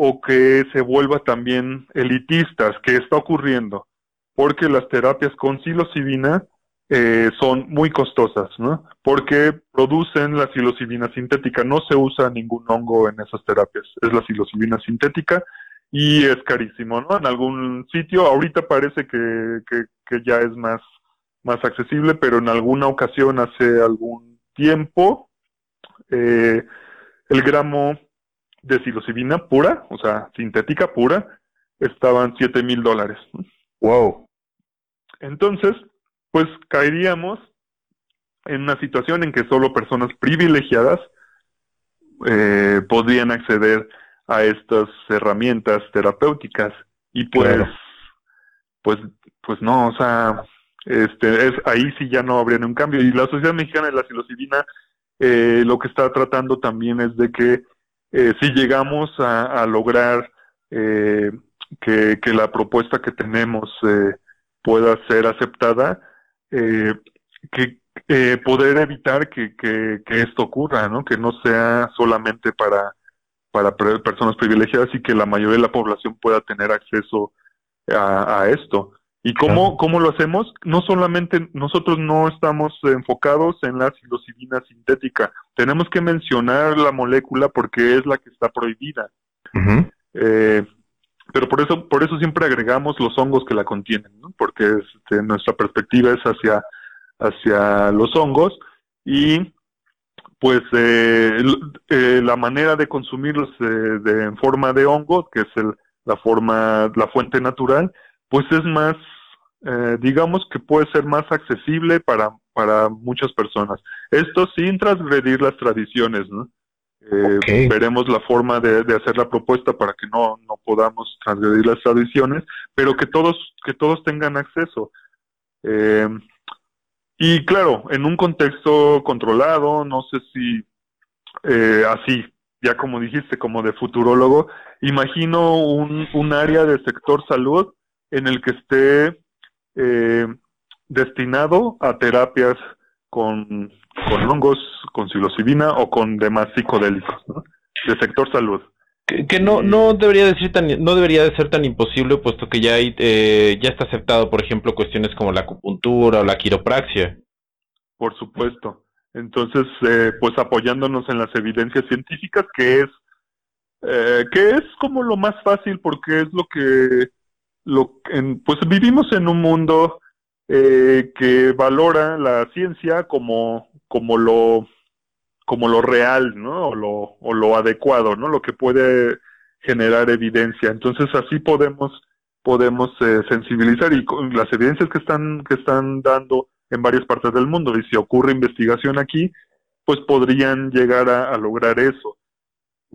o que se vuelva también elitistas, que está ocurriendo, porque las terapias con psilocibina eh, son muy costosas, ¿no? Porque producen la psilocibina sintética, no se usa ningún hongo en esas terapias, es la psilocibina sintética y es carísimo, ¿no? En algún sitio, ahorita parece que, que, ya es más, más accesible, pero en alguna ocasión, hace algún tiempo, eh, el gramo de psilocibina pura, o sea, sintética pura, estaban 7 mil dólares. Wow. Entonces, pues caeríamos en una situación en que solo personas privilegiadas eh, podrían acceder a estas herramientas terapéuticas y pues pues pues no o sea este es ahí sí ya no habría un cambio y la sociedad mexicana de la psilocibina eh, lo que está tratando también es de que eh, si llegamos a, lograr eh, que, la propuesta que tenemos eh, pueda ser aceptada, que poder evitar que, esto ocurra, ¿no? que no sea solamente para, para personas privilegiadas y que la mayoría de la población pueda tener acceso a esto. ¿Y cómo, cómo lo hacemos? No solamente nosotros no estamos enfocados en la psilocibina sintética, tenemos que mencionar la molécula porque es la que está prohibida. Eh, pero por eso, por eso siempre agregamos los hongos que la contienen, ¿no? porque este, nuestra perspectiva es hacia, hacia los hongos y pues eh, eh, la manera de consumirlos de, en forma de hongo, que es el, la forma, la fuente natural, pues es más, eh, digamos que puede ser más accesible para, para muchas personas. Esto sin transgredir las tradiciones, ¿no? Eh, veremos la forma de, hacer la propuesta para que no, no podamos transgredir las tradiciones, pero que todos, que todos tengan acceso. Eh, y claro, en un contexto controlado, no sé si así, ya como dijiste, como de futurólogo, imagino un, un área del sector salud en el que esté eh, destinado a terapias con, con hongos, con psilocibina o con demás psicodélicos, ¿no? del sector salud. Que, no no debería de ser tan no debería de ser tan imposible puesto que ya hay, eh, ya está aceptado por ejemplo cuestiones como la acupuntura o la quiropraxia por supuesto entonces eh, pues apoyándonos en las evidencias científicas que es eh, que es como lo más fácil porque es lo que lo, en, pues vivimos en un mundo eh, que valora la ciencia como, como lo como lo real, ¿no? O lo, o lo adecuado, ¿no? Lo que puede generar evidencia. Entonces así podemos podemos eh, sensibilizar y con las evidencias que están que están dando en varias partes del mundo y si ocurre investigación aquí, pues podrían llegar a, lograr eso.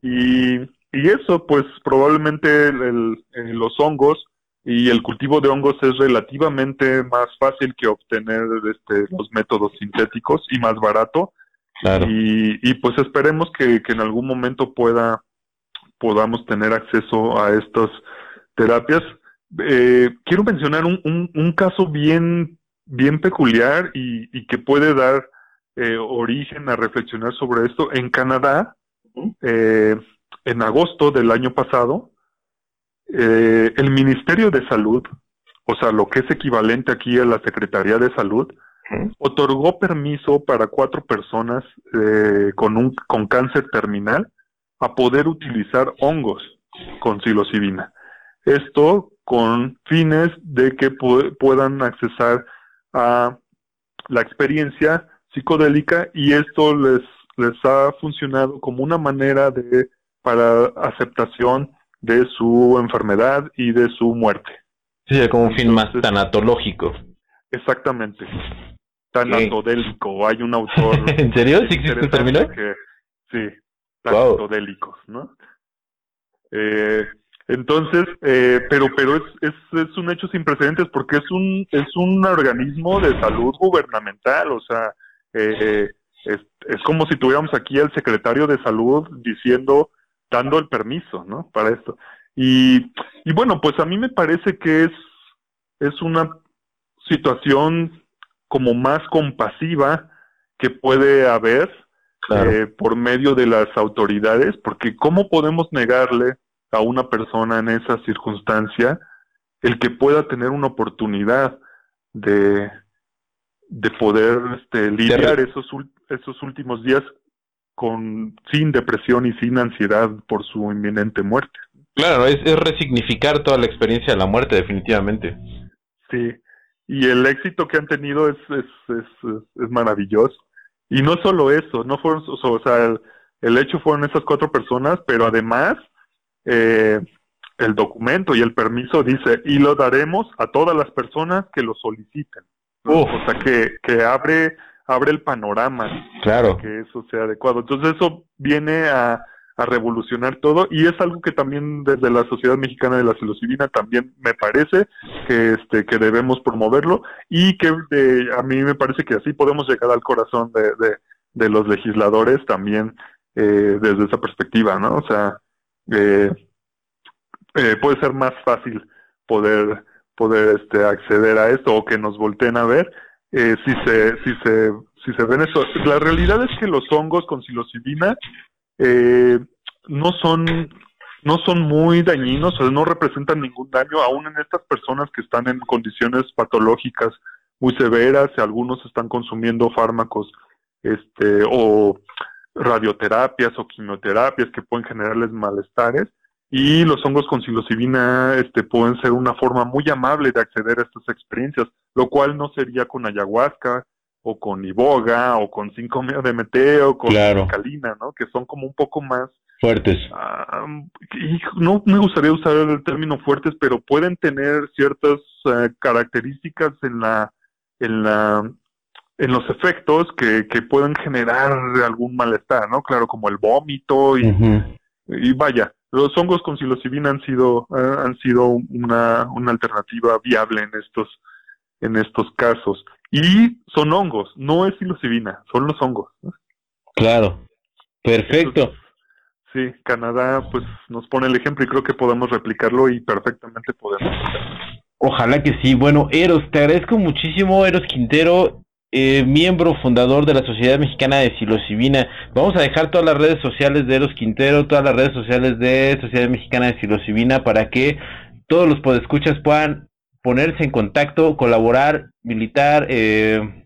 Y, y eso, pues probablemente el, los hongos y el cultivo de hongos es relativamente más fácil que obtener este, los métodos sintéticos y más barato. Y, y pues esperemos que, en algún momento pueda podamos tener acceso a estas terapias. Eh, quiero mencionar un, un, caso bien, bien peculiar y, y que puede dar eh, origen a reflexionar sobre esto. En Canadá, eh, en agosto del año pasado, eh, el Ministerio de Salud, o sea, lo que es equivalente aquí a la Secretaría de Salud, otorgó permiso para cuatro personas eh, con, un, con cáncer terminal a poder utilizar hongos con psilocibina. Esto con fines de que puedan accesar a la experiencia psicodélica y esto les, les ha funcionado como una manera de para aceptación de su enfermedad y de su muerte. Sí, como un fin más tanatológico. Exactamente. Tanatodélico. Hay un autor. <laughs> ¿En serio? ¿Sí existe el término? sí, tanatodélicos, ¿no? Eh, entonces, eh, pero pero es, es, es, un hecho sin precedentes porque es un es un organismo de salud gubernamental, o sea, eh, es, es como si tuviéramos aquí al secretario de salud diciendo, dando el permiso, ¿no? Para esto. Y, y bueno, pues a mí me parece que es, es una situación como más compasiva que puede haber eh, por medio de las autoridades, porque ¿cómo podemos negarle a una persona en esa circunstancia el que pueda tener una oportunidad de, de poder este, lidiar esos, esos últimos días con sin depresión y sin ansiedad por su inminente muerte. Claro, es, es resignificar toda la experiencia de la muerte, definitivamente. Sí, y el éxito que han tenido es, es, es, es maravilloso. Y no solo eso, no fueron, o sea, el, el hecho fueron esas cuatro personas, pero además eh, el documento y el permiso dice, y lo daremos a todas las personas que lo soliciten. O sea, que, que abre, abre el panorama. Claro. Que eso sea adecuado. Entonces eso viene a, a revolucionar todo y es algo que también desde la Sociedad Mexicana de la Psilocibina también me parece que este que debemos promoverlo y que a mí me parece que así podemos llegar al corazón de, de, de los legisladores también eh, desde esa perspectiva, ¿no? O sea, eh, eh, puede ser más fácil poder poder este acceder a esto o que nos volteen a ver eh, si se si se si se ven eso. La realidad es que los hongos con psilocibina eh, no son no son muy dañinos no representan ningún daño. Aún en estas personas que están en condiciones patológicas muy severas y algunos están consumiendo fármacos este o radioterapias o quimioterapias que pueden generarles malestares y los hongos con psilocibina este, pueden ser una forma muy amable de acceder a estas experiencias, lo cual no sería con ayahuasca o con iboga o con 5-MeO-DMT o con claro. ¿no? Que son como un poco más fuertes. Uh, no me gustaría usar el término fuertes, pero pueden tener ciertas uh, características en la en la en los efectos que, que pueden generar algún malestar, ¿no? Claro, como el vómito y, uh -huh. y vaya, los hongos con psilocibina han sido uh, han sido una, una alternativa viable en estos en estos casos. Y son hongos no es psilocibina son los hongos ¿no? claro. Perfecto. Sí Canadá pues nos pone el ejemplo y creo que podemos replicarlo y perfectamente podemos ojalá que sí. Bueno Eros te agradezco muchísimo Eros Quintero eh, miembro fundador de la Sociedad Mexicana de Psilocibina. Vamos a dejar todas las redes sociales de Eros Quintero, todas las redes sociales de Sociedad Mexicana de Psilocibina para que todos los podescuchas puedan ponerse en contacto, colaborar, militar eh,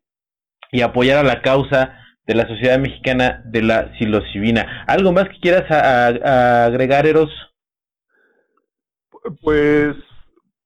y apoyar a la causa de la Sociedad Mexicana de la Psilocibina. ¿Algo más que quieras agregar, Eros? Pues,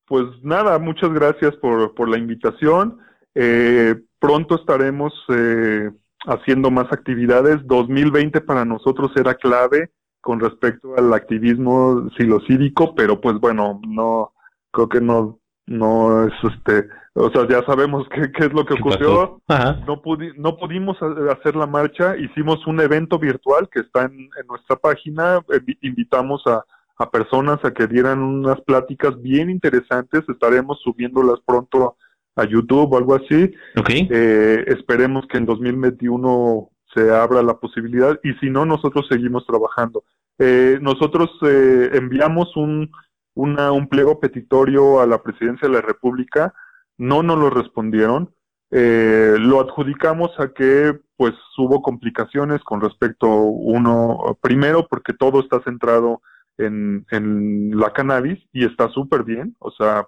pues nada, muchas gracias por, por la invitación. Eh, pronto estaremos eh, haciendo más actividades. 2020 para nosotros era clave con respecto al activismo silocídico, pero pues bueno, no creo que no no es este, o sea, ya sabemos qué, qué es lo que ocurrió. No, pudi no pudimos hacer la marcha, hicimos un evento virtual que está en, en nuestra página, invitamos a, a personas a que dieran unas pláticas bien interesantes, estaremos subiéndolas pronto a YouTube o algo así. Okay. Eh, esperemos que en 2021 se abra la posibilidad y si no, nosotros seguimos trabajando. Eh, nosotros eh, enviamos un, una, un pliego petitorio a la presidencia de la República, no nos lo respondieron. Eh, lo adjudicamos a que pues hubo complicaciones con respecto uno primero porque todo está centrado en, en la cannabis y está súper bien o sea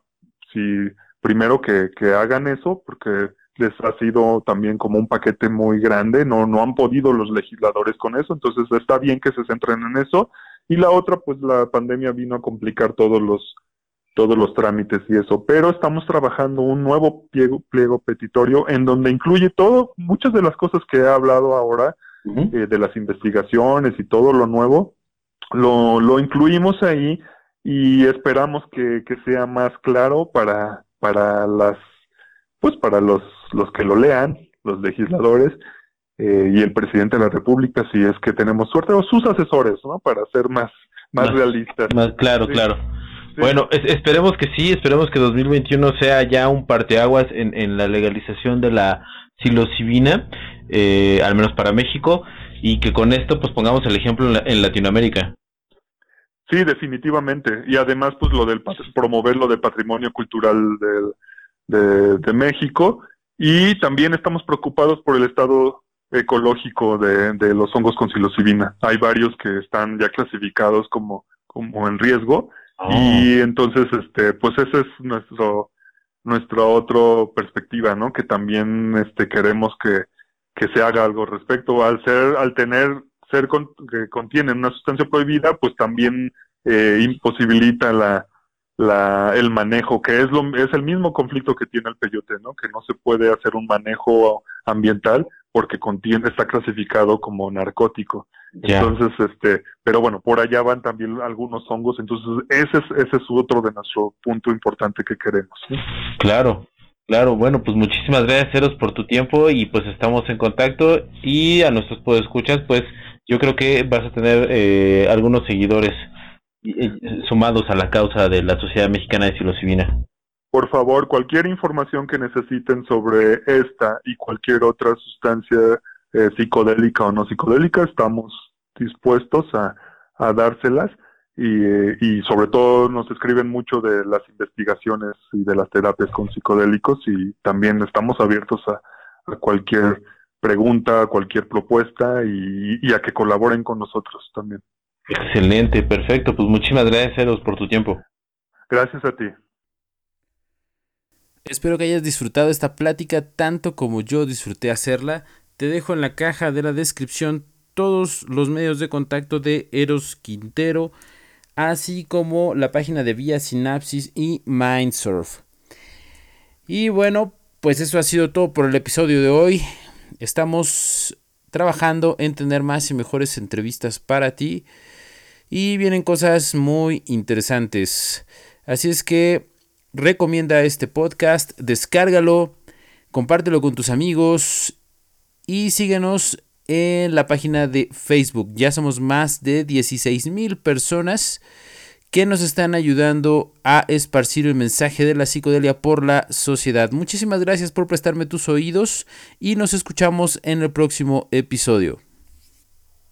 si primero que, que hagan eso, porque les ha sido también como un paquete muy grande, no, no han podido los legisladores con eso, entonces está bien que se centren en eso. Y la otra, pues la pandemia vino a complicar todos los, todos los trámites y eso, pero estamos trabajando un nuevo pliego, pliego petitorio en donde incluye todo, muchas de las cosas que he hablado ahora, uh -huh. eh, de las investigaciones y todo lo nuevo, lo, lo incluimos ahí y esperamos que, que sea más claro para, para las, pues para los, los que lo lean, los legisladores, eh, y el presidente de la República, si es que tenemos suerte, o sus asesores, ¿no? Para ser más, más, realistas. Más, claro, claro. Bueno, esperemos que sí, esperemos que 2021 sea ya un parteaguas en, en la legalización de la psilocibina, eh, al menos para México, y que con esto pues pongamos el ejemplo en, Latinoamérica. Sí, definitivamente. Y además, pues lo del promover lo del patrimonio cultural del, de, México. Y también estamos preocupados por el estado ecológico de, de los hongos con psilocibina. Hay varios que están ya clasificados como, como en riesgo Oh. Y entonces, este, pues ese es nuestro, nuestra otra perspectiva, ¿no? Que también, este, queremos que, que se haga algo respecto al ser, al tener, ser que contienen una sustancia prohibida, pues también eh, imposibilita la, la, el manejo, que es, lo, es el mismo conflicto que tiene el peyote, ¿no? Que no se puede hacer un manejo ambiental porque contiene, está clasificado como narcótico. Entonces, este, pero bueno, por allá van también algunos hongos, entonces ese es, ese es otro de nuestro punto importante que queremos. Claro, claro, bueno, pues muchísimas gracias, Eros, por tu tiempo y pues estamos en contacto y a nuestros podescuchas, pues yo creo que vas a tener eh, algunos seguidores sumados a la causa de la Sociedad Mexicana de Psilocibina. Por favor, cualquier información que necesiten sobre esta y cualquier otra sustancia eh, psicodélica o no psicodélica, estamos dispuestos a, dárselas y, y, sobre todo nos escriben mucho de las investigaciones y de las terapias con psicodélicos y también estamos abiertos a, cualquier pregunta, cualquier propuesta y, a que colaboren con nosotros también. Excelente, perfecto. Pues muchísimas gracias, Eros, por tu tiempo. Gracias a ti. Espero que hayas disfrutado esta plática tanto como yo disfruté hacerla. Te dejo en la caja de la descripción todos los medios de contacto de Eros Quintero, así como la página de Vía Sinapsis y Mindsurf. Y bueno, pues eso ha sido todo por el episodio de hoy. Estamos trabajando en tener más y mejores entrevistas para ti. Y vienen cosas muy interesantes. Así es que recomienda este podcast, descárgalo, compártelo con tus amigos y síguenos en la página de Facebook. Ya somos más de 16 mil personas que nos están ayudando a esparcir el mensaje de la psicodelia por la sociedad. Muchísimas gracias por prestarme tus oídos y nos escuchamos en el próximo episodio.